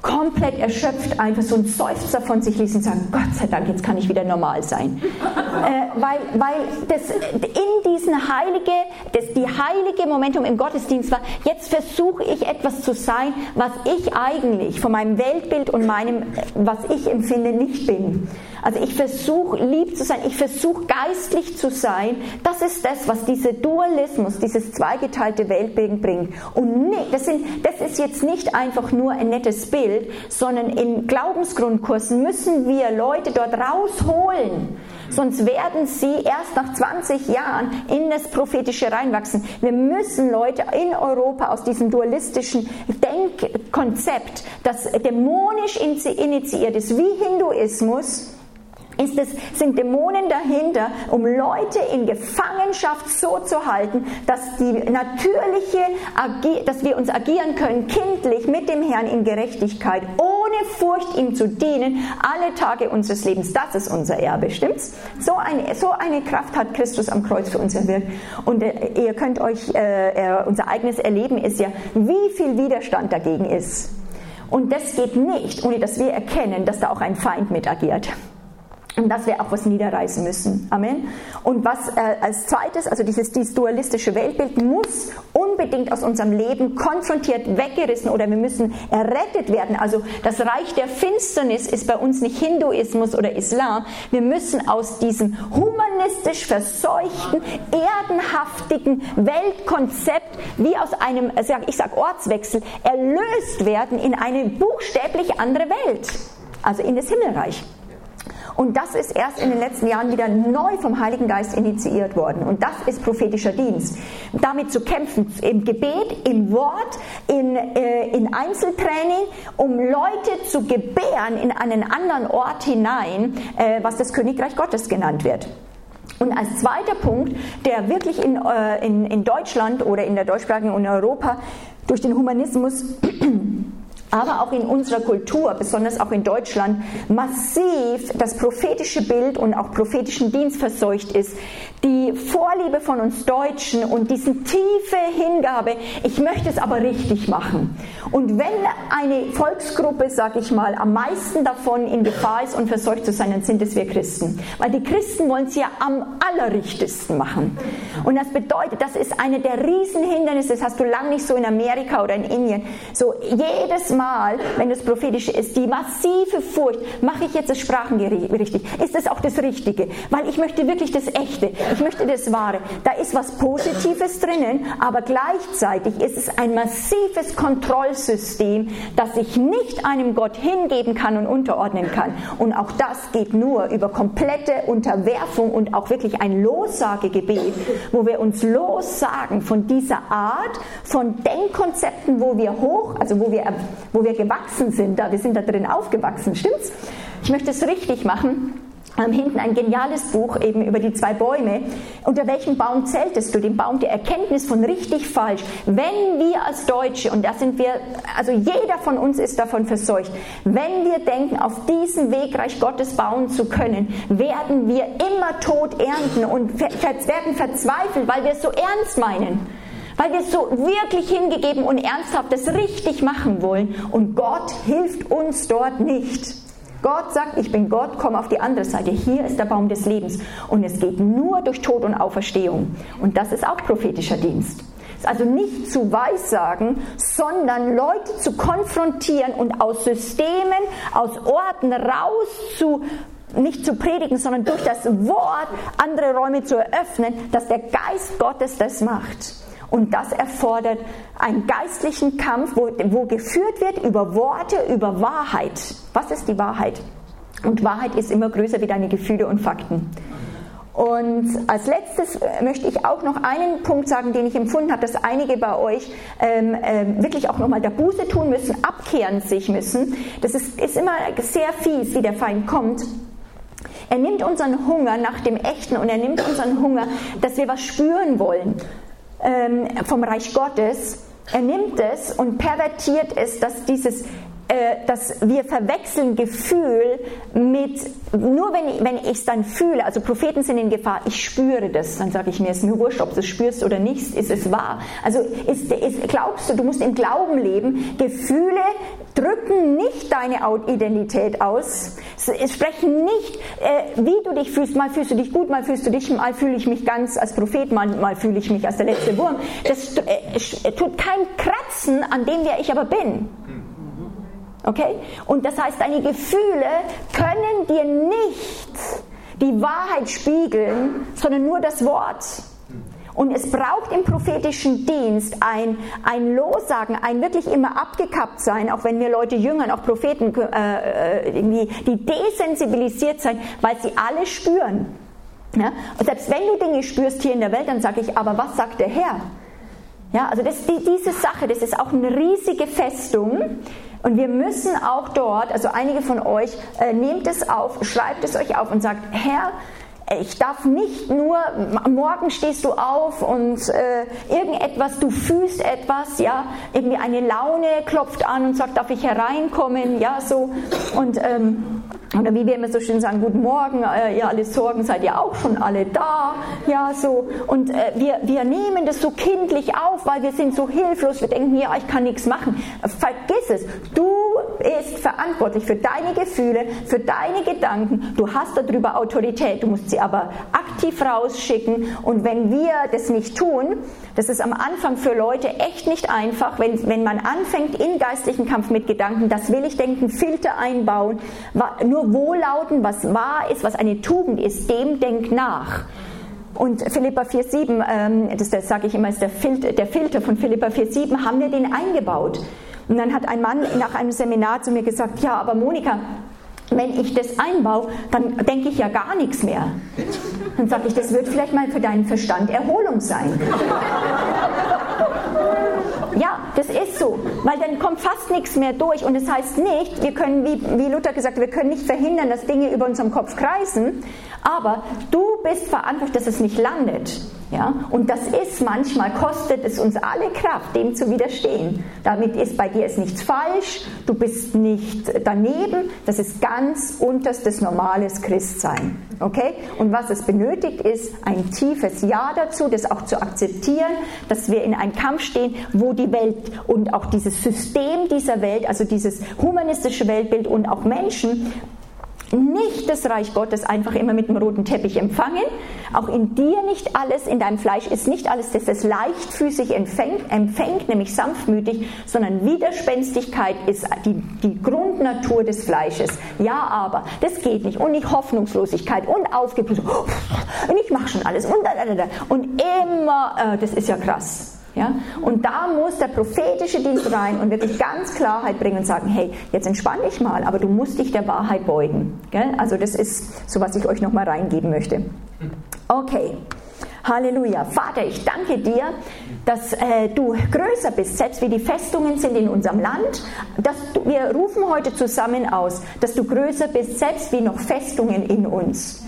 komplett erschöpft einfach so einen Seufzer von sich ließ und sagen, Gott sei Dank, jetzt kann ich wieder normal sein. Äh, weil weil das in diesen heilige, das die heilige Momentum im Gottesdienst war, jetzt versuche ich etwas zu sein, was ich eigentlich von meinem Weltbild und meinem, was ich empfinde, nicht bin. Also ich versuche lieb zu sein, ich versuche geistlich zu sein. Das ist das, was dieser Dualismus, dieses zweigeteilte Weltbild bringt. Und nee, das, sind, das ist jetzt nicht einfach nur ein nettes Bild, sondern in Glaubensgrundkursen müssen wir Leute dort rausholen. Sonst werden sie erst nach 20 Jahren in das Prophetische reinwachsen. Wir müssen Leute in Europa aus diesem dualistischen Denkkonzept, das dämonisch initiiert ist, wie Hinduismus, ist es, sind Dämonen dahinter, um Leute in Gefangenschaft so zu halten, dass die natürliche, dass wir uns agieren können, kindlich mit dem Herrn in Gerechtigkeit, ohne Furcht ihm zu dienen, alle Tage unseres Lebens. Das ist unser Erbe, stimmt's? So eine, so eine Kraft hat Christus am Kreuz für uns erwirkt. Und äh, ihr könnt euch, äh, äh, unser eigenes Erleben ist ja, wie viel Widerstand dagegen ist. Und das geht nicht, ohne dass wir erkennen, dass da auch ein Feind mit agiert und dass wir auch was niederreißen müssen. Amen. Und was äh, als zweites, also dieses, dieses dualistische Weltbild muss unbedingt aus unserem Leben konfrontiert, weggerissen oder wir müssen errettet werden. Also das Reich der Finsternis ist bei uns nicht Hinduismus oder Islam. Wir müssen aus diesem humanistisch verseuchten, erdenhaftigen Weltkonzept wie aus einem, ich sag Ortswechsel, erlöst werden in eine buchstäblich andere Welt. Also in das Himmelreich. Und das ist erst in den letzten Jahren wieder neu vom Heiligen Geist initiiert worden. Und das ist prophetischer Dienst. Damit zu kämpfen, im Gebet, im Wort, in, äh, in Einzeltraining, um Leute zu gebären in einen anderen Ort hinein, äh, was das Königreich Gottes genannt wird. Und als zweiter Punkt, der wirklich in, äh, in, in Deutschland oder in der deutschsprachigen und Europa durch den Humanismus [CLEARS THROAT] aber auch in unserer Kultur, besonders auch in Deutschland, massiv das prophetische Bild und auch prophetischen Dienst verseucht ist. Die Vorliebe von uns Deutschen und diese tiefe Hingabe, ich möchte es aber richtig machen. Und wenn eine Volksgruppe, sag ich mal, am meisten davon in Gefahr ist und verseucht zu sein, dann sind es wir Christen. Weil die Christen wollen es ja am allerrichtesten machen. Und das bedeutet, das ist eine der Riesenhindernisse, das hast du lang nicht so in Amerika oder in Indien. So jedes Mal Mal, wenn das Prophetische ist, die massive Furcht, mache ich jetzt das Sprachengericht richtig? Ist das auch das Richtige? Weil ich möchte wirklich das Echte, ich möchte das Wahre. Da ist was Positives drinnen, aber gleichzeitig ist es ein massives Kontrollsystem, das ich nicht einem Gott hingeben kann und unterordnen kann. Und auch das geht nur über komplette Unterwerfung und auch wirklich ein Lossagegebet, wo wir uns lossagen von dieser Art von Denkkonzepten, wo wir hoch, also wo wir wo wir gewachsen sind, da wir sind da drin aufgewachsen, stimmt's? Ich möchte es richtig machen. Ähm, hinten ein geniales Buch eben über die zwei Bäume. Unter welchem Baum zähltest du? Den Baum der Erkenntnis von richtig falsch. Wenn wir als Deutsche, und da sind wir, also jeder von uns ist davon verseucht, wenn wir denken, auf diesem Weg Reich Gottes bauen zu können, werden wir immer Tod ernten und werden verzweifelt, weil wir es so ernst meinen weil wir so wirklich hingegeben und ernsthaft das richtig machen wollen und Gott hilft uns dort nicht. Gott sagt, ich bin Gott, komm auf die andere Seite. Hier ist der Baum des Lebens. Und es geht nur durch Tod und Auferstehung. Und das ist auch prophetischer Dienst. Also nicht zu Weissagen, sondern Leute zu konfrontieren und aus Systemen, aus Orten raus zu nicht zu predigen, sondern durch das Wort andere Räume zu eröffnen, dass der Geist Gottes das macht. Und das erfordert einen geistlichen Kampf, wo, wo geführt wird über Worte, über Wahrheit. Was ist die Wahrheit? Und Wahrheit ist immer größer wie deine Gefühle und Fakten. Und als letztes äh, möchte ich auch noch einen Punkt sagen, den ich empfunden habe, dass einige bei euch ähm, ähm, wirklich auch nochmal der Buße tun müssen, abkehren sich müssen. Das ist, ist immer sehr fies, wie der Feind kommt. Er nimmt unseren Hunger nach dem Echten und er nimmt unseren Hunger, dass wir was spüren wollen ähm, vom Reich Gottes, er nimmt es und pervertiert es, dass dieses dass wir verwechseln Gefühl mit, nur wenn ich, wenn es dann fühle, also Propheten sind in Gefahr, ich spüre das, dann sage ich mir, es ist mir wurscht, ob du es spürst oder nicht, ist es wahr. Also ist, ist, glaubst du, du musst im Glauben leben, Gefühle drücken nicht deine Identität aus, sprechen nicht, äh, wie du dich fühlst, mal fühlst du dich gut, mal fühlst du dich, mal fühle ich mich ganz als Prophet, mal, mal fühle ich mich als der letzte Wurm. Das äh, tut kein Kratzen an dem, wer ich aber bin. Okay? Und das heißt, deine Gefühle können dir nicht die Wahrheit spiegeln, sondern nur das Wort. Und es braucht im prophetischen Dienst ein, ein Lossagen, ein wirklich immer abgekappt sein, auch wenn wir Leute jüngern, auch Propheten, äh, äh, irgendwie, die desensibilisiert sein, weil sie alle spüren. Ja? Und selbst wenn du Dinge spürst hier in der Welt, dann sage ich, aber was sagt der Herr? Ja, also das, die, diese Sache, das ist auch eine riesige Festung, und wir müssen auch dort, also einige von euch, äh, nehmt es auf, schreibt es euch auf und sagt, Herr, ich darf nicht nur, morgen stehst du auf und äh, irgendetwas, du fühlst etwas, ja, irgendwie eine Laune klopft an und sagt, darf ich hereinkommen, ja, so. Und ähm, oder wie wir immer so schön sagen, guten Morgen, äh, ihr alle Sorgen seid ihr auch schon alle da, ja so. Und äh, wir, wir nehmen das so kindlich auf, weil wir sind so hilflos, wir denken, ja, ich kann nichts machen. Vergiss es, du bist verantwortlich für deine Gefühle, für deine Gedanken, du hast darüber Autorität, du musst sie aber aktiv rausschicken und wenn wir das nicht tun, das ist am Anfang für Leute echt nicht einfach, wenn, wenn man anfängt in geistlichen Kampf mit Gedanken, das will ich denken, Filter einbauen, nur wohllauten, was wahr ist, was eine Tugend ist, dem denk nach. Und Philippa 4,7, ähm, das, das sage ich immer, ist der Filter, der Filter von Philippa 4,7, haben wir den eingebaut. Und dann hat ein Mann nach einem Seminar zu mir gesagt, ja, aber Monika, wenn ich das einbaue, dann denke ich ja gar nichts mehr. Dann sage ich, das wird vielleicht mal für deinen Verstand Erholung sein. Ja, das ist so, weil dann kommt fast nichts mehr durch und das heißt nicht, wir können, wie, wie Luther gesagt wir können nicht verhindern, dass Dinge über unserem Kopf kreisen, Aber du bist verantwortlich, dass es nicht landet. Ja? Und das ist manchmal, kostet es uns alle Kraft, dem zu widerstehen. Damit ist bei dir ist nichts falsch, du bist nicht daneben, das ist ganz unterstes normales Christsein. Okay? Und was es benötigt, ist ein tiefes Ja dazu, das auch zu akzeptieren, dass wir in einem Kampf stehen, wo die Welt und auch dieses System dieser Welt, also dieses humanistische Weltbild und auch Menschen nicht das Reich Gottes einfach immer mit dem roten Teppich empfangen. Auch in dir nicht alles, in deinem Fleisch ist nicht alles, dass es leichtfüßig empfängt, empfängt, nämlich sanftmütig, sondern Widerspenstigkeit ist die, die Grundnatur des Fleisches. Ja, aber das geht nicht. Und nicht Hoffnungslosigkeit und Aufgeblüht. Und ich mache schon alles. Und, und immer, äh, das ist ja krass. Ja? Und da muss der prophetische Dienst rein und wirklich ganz Klarheit bringen und sagen, hey, jetzt entspann dich mal, aber du musst dich der Wahrheit beugen. Gell? Also das ist so, was ich euch nochmal reingeben möchte. Okay. Halleluja. Vater, ich danke dir, dass äh, du größer bist, selbst wie die Festungen sind in unserem Land. Dass du, wir rufen heute zusammen aus, dass du größer bist, selbst wie noch Festungen in uns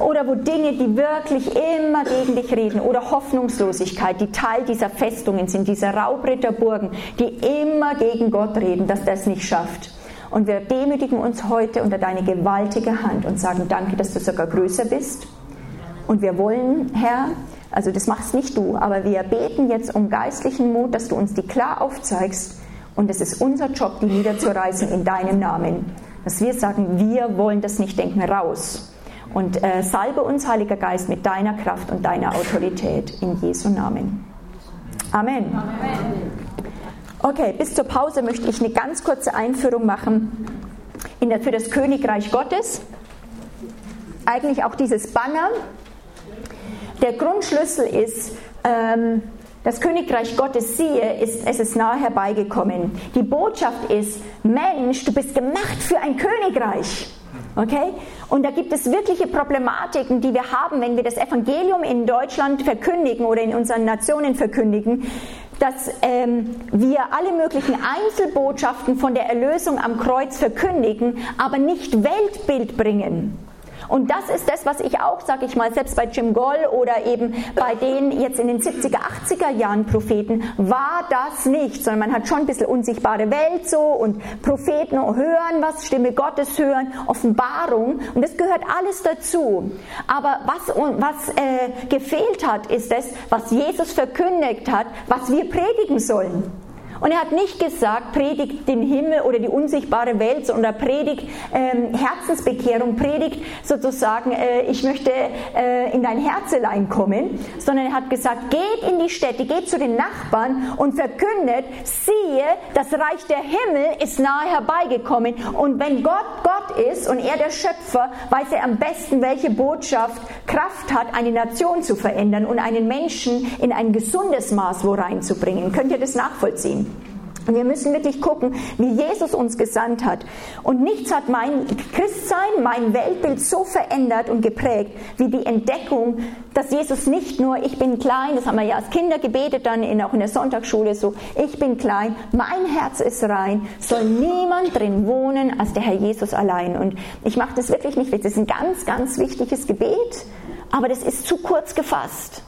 oder wo Dinge, die wirklich immer gegen dich reden oder Hoffnungslosigkeit, die Teil dieser Festungen sind, dieser Raubritterburgen, die immer gegen Gott reden, dass das nicht schafft. Und wir demütigen uns heute unter deine gewaltige Hand und sagen danke, dass du sogar größer bist. Und wir wollen, Herr, also das machst nicht du, aber wir beten jetzt um geistlichen Mut, dass du uns die klar aufzeigst. Und es ist unser Job, die niederzureißen in deinem Namen. Dass wir sagen, wir wollen das nicht denken, raus und äh, salbe uns, Heiliger Geist, mit deiner Kraft und deiner Autorität in Jesu Namen. Amen. Okay, bis zur Pause möchte ich eine ganz kurze Einführung machen der, für das Königreich Gottes. Eigentlich auch dieses Banner. Der Grundschlüssel ist, ähm, das Königreich Gottes siehe, ist, es ist nahe herbeigekommen. Die Botschaft ist, Mensch, du bist gemacht für ein Königreich. Okay? Und da gibt es wirkliche Problematiken, die wir haben, wenn wir das Evangelium in Deutschland verkündigen oder in unseren Nationen verkündigen, dass ähm, wir alle möglichen Einzelbotschaften von der Erlösung am Kreuz verkündigen, aber nicht Weltbild bringen. Und das ist das, was ich auch, sage ich mal, selbst bei Jim Goll oder eben bei den jetzt in den 70er, 80er Jahren Propheten, war das nicht, sondern man hat schon ein bisschen unsichtbare Welt so und Propheten hören was, Stimme Gottes hören, Offenbarung und das gehört alles dazu. Aber was, was äh, gefehlt hat, ist das, was Jesus verkündigt hat, was wir predigen sollen. Und er hat nicht gesagt, predigt den Himmel oder die unsichtbare Welt, sondern predigt ähm, Herzensbekehrung, predigt sozusagen, äh, ich möchte äh, in dein Herzelein kommen, sondern er hat gesagt, geht in die Städte, geht zu den Nachbarn und verkündet, siehe, das Reich der Himmel ist nahe herbeigekommen. Und wenn Gott Gott ist und er der Schöpfer, weiß er am besten, welche Botschaft Kraft hat, eine Nation zu verändern und einen Menschen in ein gesundes Maß wo reinzubringen. Könnt ihr das nachvollziehen? Und wir müssen wirklich gucken, wie Jesus uns gesandt hat. Und nichts hat mein Christsein, mein Weltbild so verändert und geprägt, wie die Entdeckung, dass Jesus nicht nur, ich bin klein, das haben wir ja als Kinder gebetet, dann in, auch in der Sonntagsschule so, ich bin klein, mein Herz ist rein, soll niemand drin wohnen als der Herr Jesus allein. Und ich mache das wirklich nicht, das ist ein ganz, ganz wichtiges Gebet, aber das ist zu kurz gefasst.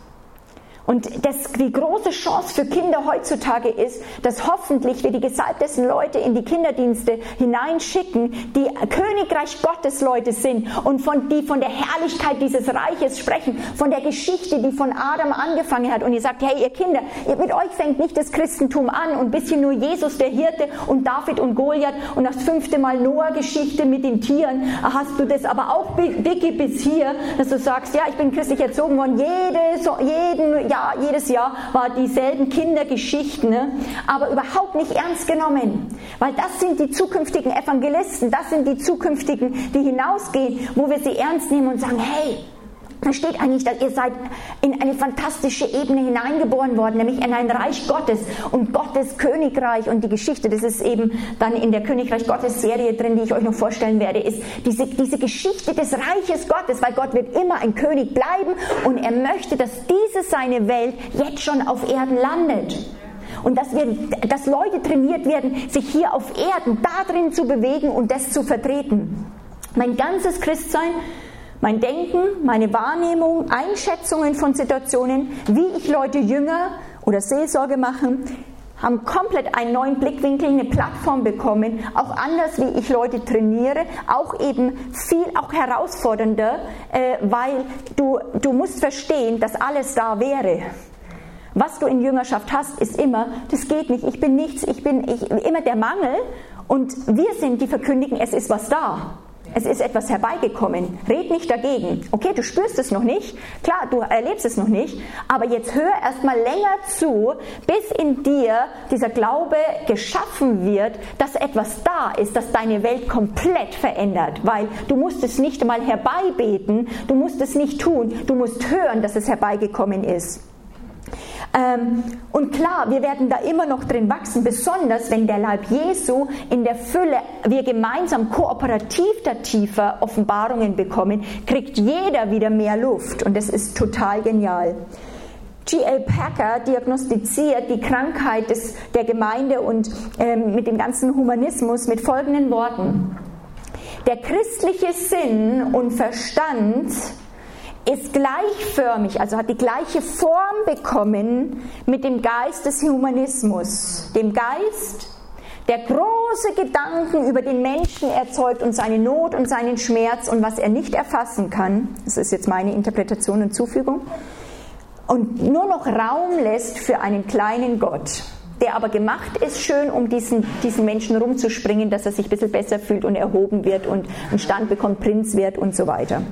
Und das, die große Chance für Kinder heutzutage ist, dass hoffentlich wir die gesalbtesten Leute in die Kinderdienste hineinschicken, die Königreich Gottes Leute sind und von, die von der Herrlichkeit dieses Reiches sprechen, von der Geschichte, die von Adam angefangen hat. Und ihr sagt, hey, ihr Kinder, mit euch fängt nicht das Christentum an und bisschen nur Jesus, der Hirte und David und Goliath und das fünfte Mal Noah-Geschichte mit den Tieren. Hast du das aber auch, Dicky, bis hier, dass du sagst, ja, ich bin christlich erzogen worden, jede, jeden, ja, Jahr, jedes Jahr war dieselben Kindergeschichten, ne? aber überhaupt nicht ernst genommen. Weil das sind die zukünftigen Evangelisten, das sind die zukünftigen, die hinausgehen, wo wir sie ernst nehmen und sagen, hey, da steht eigentlich, dass ihr seid in eine fantastische Ebene hineingeboren worden, nämlich in ein Reich Gottes und Gottes Königreich und die Geschichte, das ist eben dann in der Königreich Gottes Serie drin, die ich euch noch vorstellen werde, ist diese, diese Geschichte des Reiches Gottes, weil Gott wird immer ein König bleiben und er möchte, dass diese seine Welt jetzt schon auf Erden landet. Und dass, wir, dass Leute trainiert werden, sich hier auf Erden da drin zu bewegen und das zu vertreten. Mein ganzes Christsein Mein Denken, meine Wahrnehmung, Einschätzungen von Situationen, wie ich Leute jünger oder Seelsorge machen, haben komplett einen neuen Blickwinkel, eine Plattform bekommen, auch anders, wie ich Leute trainiere, auch eben viel auch herausfordernder, äh, weil du, du musst verstehen, dass alles da wäre. Was du in Jüngerschaft hast, ist immer, das geht nicht, ich bin nichts, ich bin ich, immer der Mangel und wir sind die verkündigen, es ist was da. Es ist etwas herbeigekommen. Red nicht dagegen. Okay, du spürst es noch nicht. Klar, du erlebst es noch nicht. Aber jetzt hör erstmal länger zu, bis in dir dieser Glaube geschaffen wird, dass etwas da ist, das deine Welt komplett verändert. Weil du musst es nicht einmal herbeibeten. Du musst es nicht tun. Du musst hören, dass es herbeigekommen ist. Ähm, und klar, wir werden da immer noch drin wachsen, besonders wenn der Leib Jesu in der Fülle, wir gemeinsam kooperativ da tiefer Offenbarungen bekommen, kriegt jeder wieder mehr Luft und das ist total genial. G.L. Packer diagnostiziert die Krankheit des, der Gemeinde und ähm, mit dem ganzen Humanismus mit folgenden Worten. Der christliche Sinn und Verstand ist gleichförmig, also hat die gleiche Form bekommen mit dem Geist des Humanismus, dem Geist, der große Gedanken über den Menschen erzeugt und seine Not und seinen Schmerz und was er nicht erfassen kann. Das ist jetzt meine Interpretation und Zufügung. Und nur noch Raum lässt für einen kleinen Gott, der aber gemacht ist, schön um diesen, diesen Menschen rumzuspringen, dass er sich ein bisschen besser fühlt und erhoben wird und einen Stand bekommt, Prinz wird und so weiter.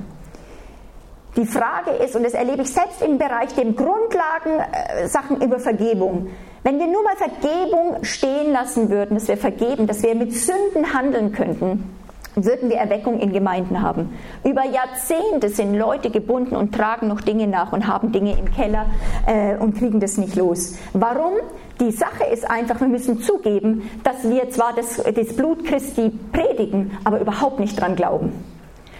Die Frage ist, und das erlebe ich selbst im Bereich den Grundlagen-Sachen äh, über Vergebung, wenn wir nur mal Vergebung stehen lassen würden, dass wir vergeben, dass wir mit Sünden handeln könnten, würden wir Erweckung in Gemeinden haben. Über Jahrzehnte sind Leute gebunden und tragen noch Dinge nach und haben Dinge im Keller äh, und kriegen das nicht los. Warum? Die Sache ist einfach, wir müssen zugeben, dass wir zwar das, das Blut Christi predigen, aber überhaupt nicht dran glauben.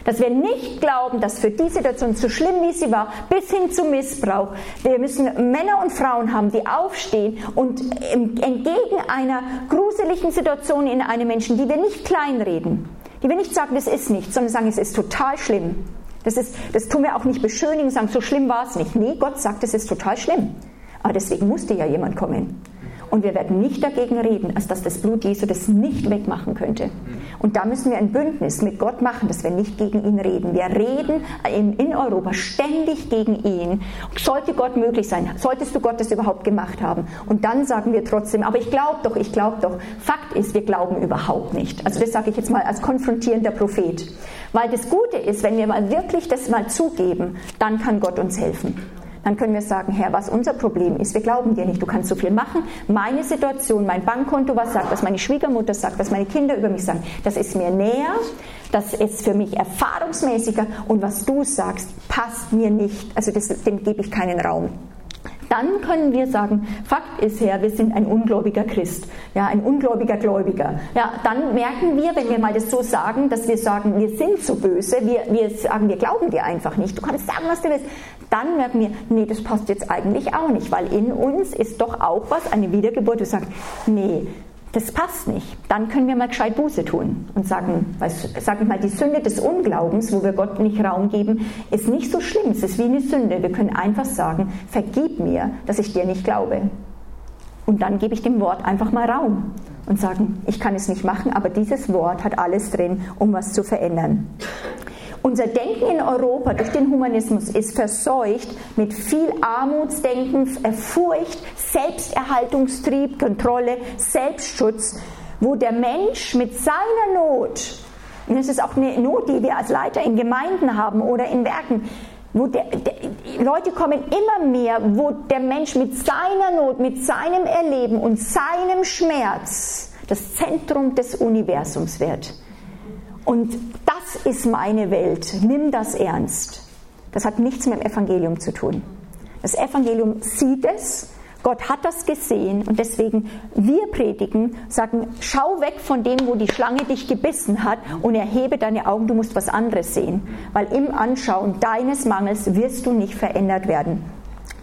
Dass wir nicht glauben, dass für die Situation, so schlimm wie sie war, bis hin zu Missbrauch, wir müssen Männer und Frauen haben, die aufstehen und entgegen einer gruseligen Situation in einem Menschen, die wir nicht kleinreden, die wir nicht sagen, das ist nichts, sondern sagen, es ist total schlimm. Das, ist, das tun wir auch nicht beschönigen, sagen, so schlimm war es nicht. Nee, Gott sagt, es ist total schlimm. Aber deswegen musste ja jemand kommen. Und wir werden nicht dagegen reden, als dass das Blut Jesu das nicht wegmachen könnte. Und da müssen wir ein Bündnis mit Gott machen, dass wir nicht gegen ihn reden. Wir reden in, Europa ständig gegen ihn. Sollte Gott möglich sein, solltest du Gott das überhaupt gemacht haben. Und dann sagen wir trotzdem, aber ich glaube doch, ich glaube doch. Fakt ist, wir glauben überhaupt nicht. Also das sage ich jetzt mal als konfrontierender Prophet. Weil das Gute ist, wenn wir mal wirklich das mal zugeben, dann kann Gott uns helfen dann können wir sagen, Herr, was unser Problem ist, wir glauben dir nicht, du kannst so viel machen. Meine Situation, mein Bankkonto, was sagt, was meine Schwiegermutter sagt, was meine Kinder über mich sagen, das ist mir näher, das ist für mich erfahrungsmäßiger und was du sagst, passt mir nicht. Also das, dem gebe ich keinen Raum dann können wir sagen, Fakt ist her, wir sind ein ungläubiger Christ, ja, ein ungläubiger Gläubiger. Ja, dann merken wir, wenn wir mal das so sagen, dass wir sagen, wir sind so böse, wir, wir sagen, wir glauben dir einfach nicht, du kannst sagen, was du willst, dann merken wir, nee, das passt jetzt eigentlich auch nicht, weil in uns ist doch auch was, eine Wiedergeburt, du sagst, nee, das passt nicht. Dann können wir mal gescheit Buße tun und sagen, sagen mal, die Sünde des Unglaubens, wo wir Gott nicht Raum geben, ist nicht so schlimm. Es ist wie eine Sünde. Wir können einfach sagen, vergib mir, dass ich dir nicht glaube. Und dann gebe ich dem Wort einfach mal Raum und sagen, ich kann es nicht machen, aber dieses Wort hat alles drin, um was zu verändern. Unser Denken in Europa durch den Humanismus ist verseucht mit viel Armutsdenken, Furcht, Selbsterhaltungstrieb, Kontrolle, Selbstschutz, wo der Mensch mit seiner Not, und das ist auch eine Not, die wir als Leiter in Gemeinden haben oder in Werken, wo der, der, Leute kommen immer mehr, wo der Mensch mit seiner Not, mit seinem Erleben und seinem Schmerz das Zentrum des Universums wird. Und das ist meine Welt. Nimm das ernst. Das hat nichts mit dem Evangelium zu tun. Das Evangelium sieht es, Gott hat das gesehen und deswegen wir predigen, sagen, schau weg von dem, wo die Schlange dich gebissen hat und erhebe deine Augen, du musst was anderes sehen, weil im Anschauen deines Mangels wirst du nicht verändert werden.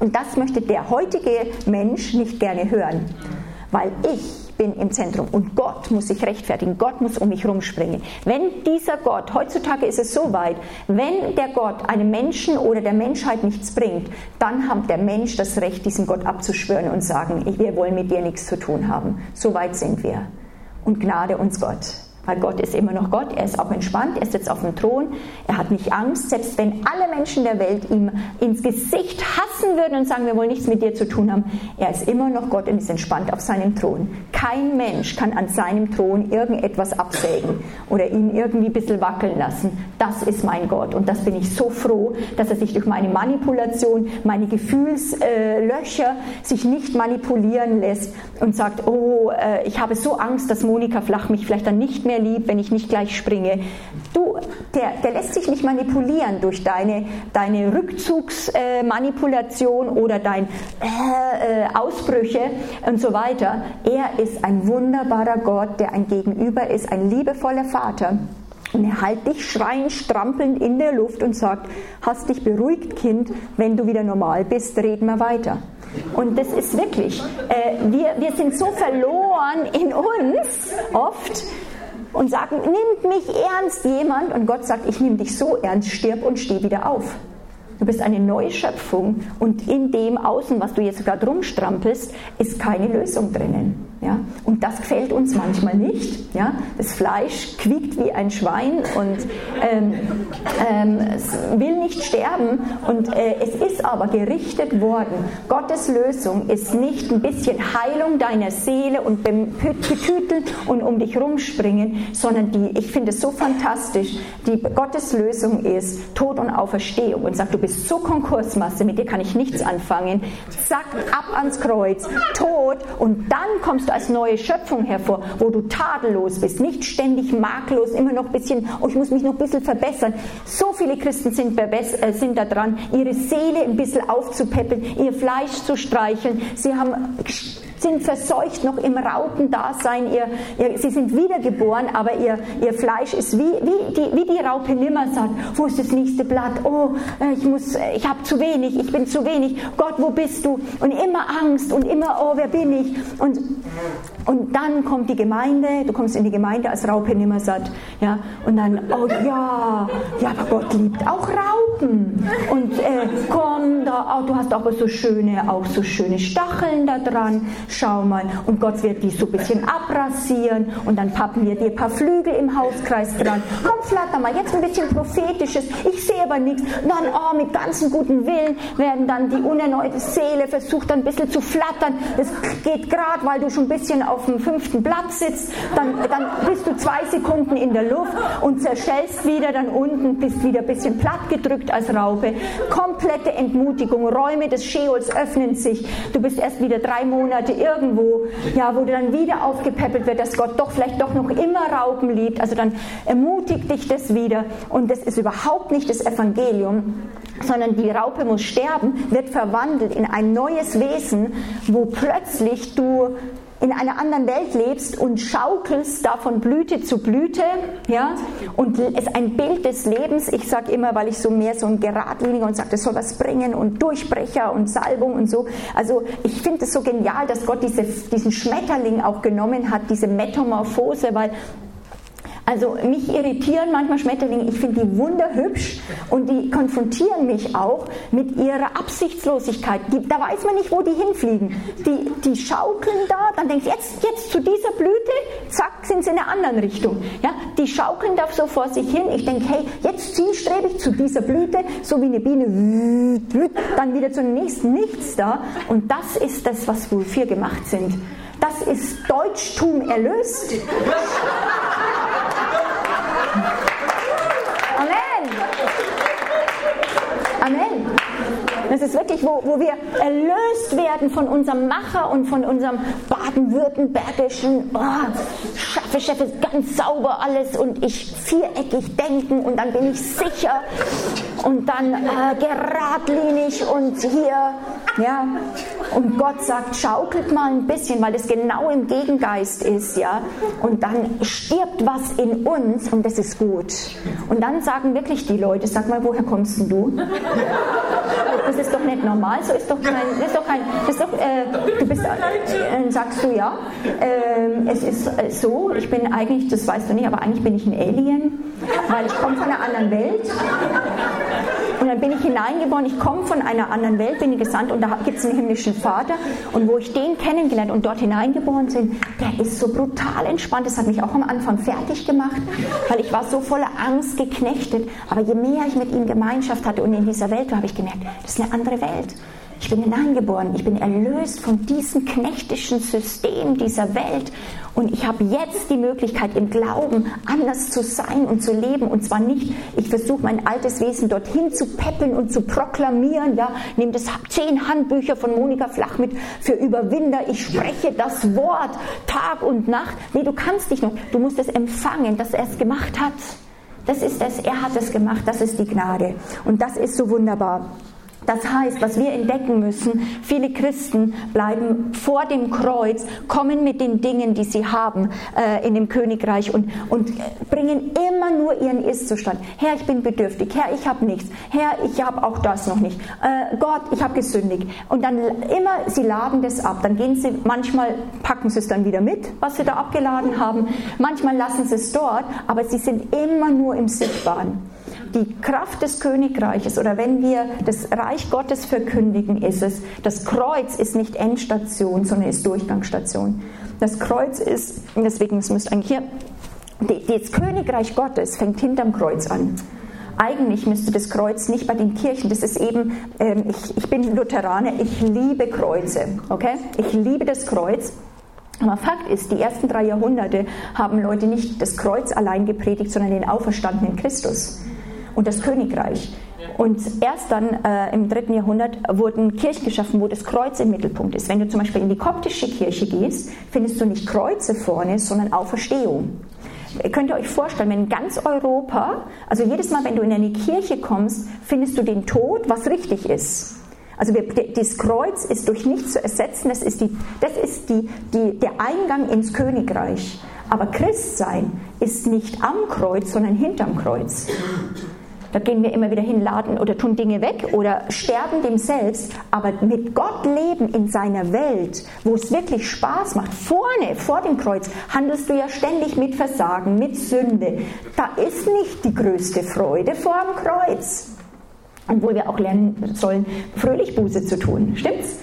Und das möchte der heutige Mensch nicht gerne hören, weil ich bin im Zentrum und Gott muss sich rechtfertigen, Gott muss um mich rumspringen. Wenn dieser Gott, heutzutage ist es so weit, wenn der Gott einem Menschen oder der Menschheit nichts bringt, dann hat der Mensch das Recht, diesen Gott abzuschwören und sagen, wir wollen mit dir nichts zu tun haben. So weit sind wir. Und Gnade uns Gott. Weil Gott ist immer noch Gott, er ist auch entspannt, er sitzt auf dem Thron, er hat nicht Angst, selbst wenn alle Menschen der Welt ihm ins Gesicht hassen würden und sagen, wir wollen nichts mit dir zu tun haben, er ist immer noch Gott und ist entspannt auf seinem Thron. Kein Mensch kann an seinem Thron irgendetwas absägen oder ihn irgendwie ein bisschen wackeln lassen. Das ist mein Gott und das bin ich so froh, dass er sich durch meine Manipulation, meine Gefühlslöcher sich nicht manipulieren lässt und sagt, oh, äh, ich habe so Angst, dass Monika Flach mich vielleicht dann nicht mehr mehr lieb, wenn ich nicht gleich springe. Du, der, der lässt sich nicht manipulieren durch deine, deine Rückzugsmanipulation äh, oder dein äh, äh, Ausbrüche und so weiter. Er ist ein wunderbarer Gott, der ein Gegenüber ist, ein liebevoller Vater. Und er hält dich schreiend, strampelnd in der Luft und sagt, hast dich beruhigt, Kind, wenn du wieder normal bist, reden wir weiter. Und das ist wirklich, äh, wir, wir sind so verloren in uns oft, und sagen, nimmt mich ernst jemand und Gott sagt, ich nehme dich so ernst, stirb und steh wieder auf. Du bist eine neue Schöpfung und in dem Außen, was du jetzt gerade rumstrampelst, ist keine Lösung drinnen. Ja? Und das gefällt uns manchmal nicht. Ja? Das Fleisch quiekt wie ein Schwein und ähm, ähm, will nicht sterben. Und äh, es ist aber gerichtet worden. Gottes Lösung ist nicht ein bisschen Heilung deiner Seele und betüteln und um dich rumspringen, sondern die, ich finde es so fantastisch, die Gottes Lösung ist Tod und Auferstehung und sagt, du bist so Konkursmasse, mit dir kann ich nichts anfangen. Zack, ab ans Kreuz, Tod und dann kommst du als neue Schöpfung hervor, wo du tadellos bist, nicht ständig makellos, immer noch ein bisschen, oh, ich muss mich noch ein bisschen verbessern. So viele Christen sind, äh, sind da dran, ihre Seele ein bisschen aufzupäppeln, ihr Fleisch zu streicheln. Sie haben sind verseucht noch im Raupendasein. Ihr, ihr, sie sind wiedergeboren, aber ihr, ihr Fleisch ist wie, wie, die, wie die Raupe nimmer sagt, wo ist das nächste Blatt? Oh, äh, ich muss, ich habe zu wenig, ich bin zu wenig. Gott, wo bist du? Und immer Angst und immer, oh, wer bin ich? Und, und dann kommt die Gemeinde, du kommst in die Gemeinde als Raupe nimmersatt, ja, und dann, oh ja, ja, aber Gott liebt auch Raupen. Und äh, komm, da, oh, du hast aber so schöne, auch so schöne Stacheln da dran schau mal, und Gott wird die so ein bisschen abrasieren und dann pappen wir dir ein paar Flügel im Hauskreis dran. Komm, flatter mal, jetzt ein bisschen prophetisches, ich sehe aber nichts. Dann, oh, mit ganzem guten Willen werden dann die unerneute Seele versucht, ein bisschen zu flattern. Das geht gerade, weil du schon ein bisschen auf dem fünften Blatt sitzt, dann, dann bist du zwei Sekunden in der Luft und zerschellst wieder dann unten, bist wieder ein bisschen platt gedrückt als Raupe. Komplette Entmutigung, Räume des Scheols öffnen sich. Du bist erst wieder drei Monate irgendwo, ja, wo dann wieder aufgepäppelt wird, dass Gott doch vielleicht doch noch immer Raupen liebt. Also dann ermutigt dich das wieder. Und das ist überhaupt nicht das Evangelium, sondern die Raupe muss sterben, wird verwandelt in ein neues Wesen, wo plötzlich du in einer anderen Welt lebst und schaukelst da von Blüte zu Blüte, ja, und es ein Bild des Lebens, ich sage immer, weil ich so mehr so ein Geradliniger und sage, das soll was bringen und Durchbrecher und Salbung und so, also ich finde es so genial, dass Gott diese, diesen Schmetterling auch genommen hat, diese Metamorphose, weil also mich irritieren manchmal Schmetterlinge, ich finde die wunderhübsch und die konfrontieren mich auch mit ihrer Absichtslosigkeit. Die, da weiß man nicht, wo die hinfliegen. Die, die schaukeln da, dann denkst du, jetzt, jetzt zu dieser Blüte, zack, sind sie in einer anderen Richtung. Ja, die schaukeln da so vor sich hin. Ich denke, hey, jetzt zielstrebig zu dieser Blüte, so wie eine Biene, dann wieder zur nächsten, nichts da. Und das ist das, was wir gemacht sind. Das ist Deutschtum erlöst. Das ist wirklich, wo, wo wir erlöst werden von unserem Macher und von unserem baden-württembergischen, oh, schaffe, schaffe, ganz sauber alles und ich viereckig denken und dann bin ich sicher und dann äh, geradlinig und hier, ja. Und Gott sagt, schaukelt mal ein bisschen, weil es genau im Gegengeist ist, ja. Und dann stirbt was in uns und das ist gut. Und dann sagen wirklich die Leute, sag mal, woher kommst denn du? Das ist doch nicht normal, so ist doch kein, das ist doch kein, das ist doch, äh, du bist, äh, sagst du ja, äh, es ist äh, so, ich bin eigentlich, das weißt du nicht, aber eigentlich bin ich ein Alien, weil ich komme von einer anderen Welt. Und dann bin ich hineingeboren, ich komme von einer anderen Welt, bin gesandt und da gibt es einen himmlischen Vater. Und wo ich den kennengelernt und dort hineingeboren bin, der ist so brutal entspannt. Das hat mich auch am Anfang fertig gemacht, weil ich war so voller Angst geknechtet. Aber je mehr ich mit ihm Gemeinschaft hatte und in dieser Welt war, habe ich gemerkt, das ist eine andere Welt. Ich bin hineingeboren, ich bin erlöst von diesem knechtischen System dieser Welt und ich habe jetzt die Möglichkeit im Glauben anders zu sein und zu leben. Und zwar nicht, ich versuche mein altes Wesen dorthin zu peppeln und zu proklamieren, ja, nehme das zehn Handbücher von Monika Flach mit für Überwinder, ich spreche das Wort Tag und Nacht. Nee, du kannst dich noch, du musst es empfangen, dass er es gemacht hat. Das ist es, er hat es gemacht, das ist die Gnade. Und das ist so wunderbar. Das heißt, was wir entdecken müssen, viele Christen bleiben vor dem Kreuz, kommen mit den Dingen, die sie haben äh, in dem Königreich und, und bringen immer nur ihren Ist-Zustand. Herr, ich bin bedürftig. Herr, ich habe nichts. Herr, ich habe auch das noch nicht. Äh, Gott, ich habe gesündigt. Und dann immer, sie laden das ab. Dann gehen sie, manchmal packen sie es dann wieder mit, was sie da abgeladen haben. Manchmal lassen sie es dort, aber sie sind immer nur im Sichtbaren die Kraft des Königreiches oder wenn wir das Reich Gottes verkündigen, ist es, das Kreuz ist nicht Endstation, sondern ist Durchgangsstation. Das Kreuz ist, deswegen, es müsste eigentlich hier, das Königreich Gottes fängt hinterm Kreuz an. Eigentlich müsste das Kreuz nicht bei den Kirchen, das ist eben, ähm, ich, ich bin Lutheraner, ich liebe Kreuze, okay? Ich liebe das Kreuz. Aber Fakt ist, die ersten drei Jahrhunderte haben Leute nicht das Kreuz allein gepredigt, sondern den auferstandenen Christus und das Königreich. Und erst dann äh, im dritten Jahrhundert wurden Kirchen geschaffen, wo das Kreuz im Mittelpunkt ist. Wenn du zum Beispiel in die koptische Kirche gehst, findest du nicht Kreuze vorne, sondern Auferstehung. Könnt ihr euch vorstellen, wenn in ganz Europa, also jedes Mal, wenn du in eine Kirche kommst, findest du den Tod, was richtig ist. Also wir, das Kreuz ist durch nichts zu ersetzen, das ist, die, das ist die, die, der Eingang ins Königreich. Aber Christsein ist nicht am Kreuz, sondern hinterm Kreuz. Da gehen wir immer wieder hin, laden oder tun Dinge weg oder sterben dem selbst. Aber mit Gott leben in seiner Welt, wo es wirklich Spaß macht, vorne, vor dem Kreuz, handelst du ja ständig mit Versagen, mit Sünde. Da ist nicht die größte Freude vor dem Kreuz. Obwohl wir auch lernen sollen, fröhlich Buße zu tun. Stimmt's?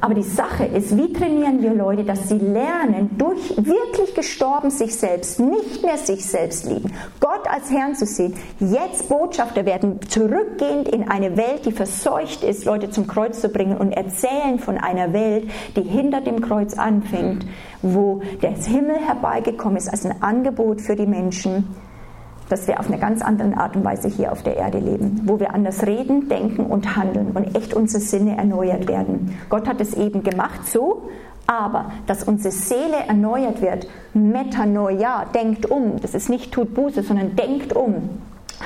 Aber die Sache ist, wie trainieren wir Leute, dass sie lernen, durch wirklich gestorben sich selbst, nicht mehr sich selbst lieben, Gott als Herrn zu sehen, jetzt Botschafter werden, zurückgehend in eine Welt, die verseucht ist, Leute zum Kreuz zu bringen und erzählen von einer Welt, die hinter dem Kreuz anfängt, wo der Himmel herbeigekommen ist als ein Angebot für die Menschen dass wir auf eine ganz andere Art und Weise hier auf der Erde leben, wo wir anders reden, denken und handeln und echt unsere Sinne erneuert werden. Gott hat es eben gemacht so, aber dass unsere Seele erneuert wird, Metanoia, denkt um, das ist nicht tut Buße, sondern denkt um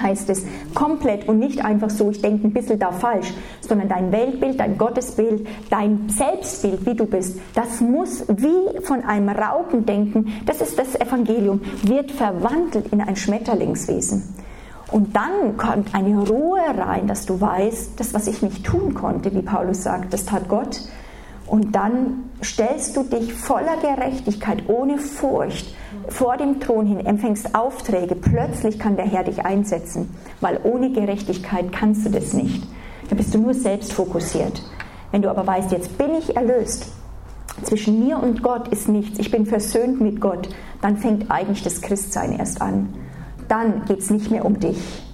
heißt es komplett und nicht einfach so, ich denke ein bisschen da falsch, sondern dein Weltbild, dein Gottesbild, dein Selbstbild, wie du bist, das muss wie von einem Raupendenken, das ist das Evangelium, wird verwandelt in ein Schmetterlingswesen. Und dann kommt eine Ruhe rein, dass du weißt, das, was ich nicht tun konnte, wie Paulus sagt, das tat Gott. Und dann stellst du dich voller Gerechtigkeit, ohne Furcht, vor dem Thron hin, empfängst Aufträge, plötzlich kann der Herr dich einsetzen, weil ohne Gerechtigkeit kannst du das nicht. Da bist du nur selbst fokussiert. Wenn du aber weißt, jetzt bin ich erlöst, zwischen mir und Gott ist nichts, ich bin versöhnt mit Gott, dann fängt eigentlich das Christsein erst an. Dann geht es nicht mehr um dich.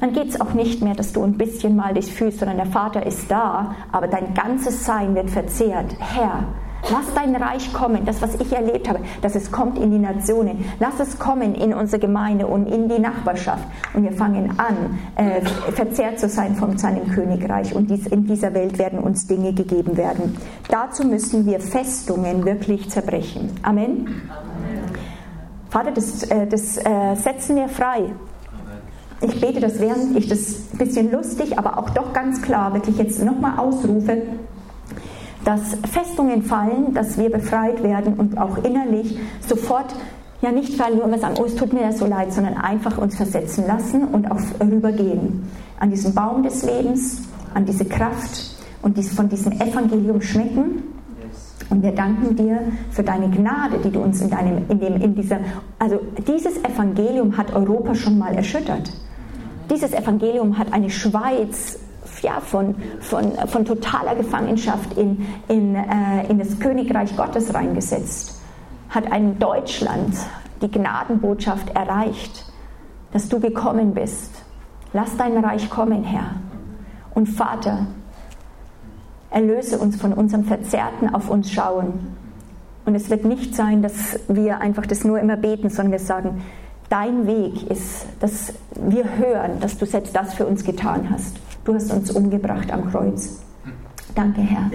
Dann geht es auch nicht mehr, dass du ein bisschen mal dich fühlst, sondern der Vater ist da, aber dein ganzes Sein wird verzehrt. Herr, Lass dein Reich kommen, das, was ich erlebt habe, dass es kommt in die Nationen. Lass es kommen in unsere Gemeinde und in die Nachbarschaft. Und wir fangen an, äh, verzehrt zu sein von seinem Königreich. Und dies, in dieser Welt werden uns Dinge gegeben werden. Dazu müssen wir Festungen wirklich zerbrechen. Amen. Vater, das, äh, das äh, setzen wir frei. Ich bete das, während ich das ein bisschen lustig, aber auch doch ganz klar wirklich jetzt nochmal ausrufe dass Festungen fallen, dass wir befreit werden und auch innerlich sofort ja nicht weil nur immer sagen, oh es tut mir ja so leid, sondern einfach uns versetzen lassen und auch rübergehen an diesen Baum des Lebens an diese Kraft und von diesem Evangelium schmecken. Und wir danken dir für deine Gnade, die du uns in deinem, in dem, in dieser, also dieses Evangelium hat Europa schon mal erschüttert. Dieses Evangelium hat eine Schweiz ja, von, von, von totaler Gefangenschaft in, in, äh, in das Königreich Gottes reingesetzt, hat ein Deutschland die Gnadenbotschaft erreicht, dass du gekommen bist. Lass dein Reich kommen, Herr. Und Vater, erlöse uns von unserem Verzerrten auf uns schauen. Und es wird nicht sein, dass wir einfach das nur immer beten, sondern wir sagen, dein Weg ist, dass wir hören, dass du selbst das für uns getan hast. Du hast uns umgebracht am Kreuz. Danke, Herr.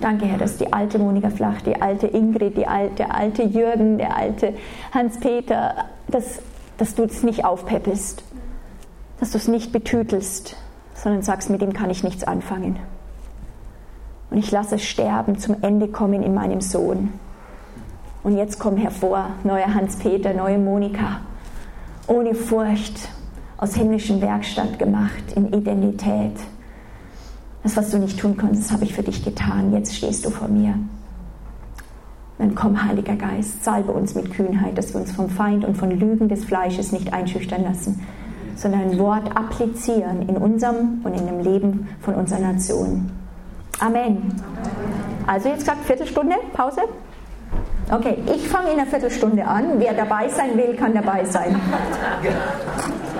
Danke, Herr, dass die alte Monika Flach, die alte Ingrid, die alte, der alte Jürgen, der alte Hans-Peter, dass, dass du es nicht aufpäppelst, dass du es nicht betütelst, sondern sagst, mit dem kann ich nichts anfangen. Und ich lasse es sterben, zum Ende kommen in meinem Sohn. Und jetzt komm hervor, neuer Hans-Peter, neue Monika, ohne Furcht, aus himmlischen Werkstatt gemacht, in Identität. Das, was du nicht tun konntest, habe ich für dich getan. Jetzt stehst du vor mir. Dann komm, Heiliger Geist, salbe uns mit Kühnheit, dass wir uns vom Feind und von Lügen des Fleisches nicht einschüchtern lassen, sondern ein Wort applizieren in unserem und in dem Leben von unserer Nation. Amen. Also jetzt gesagt Viertelstunde Pause. Okay, ich fange in einer Viertelstunde an. Wer dabei sein will, kann dabei sein. [LAUGHS]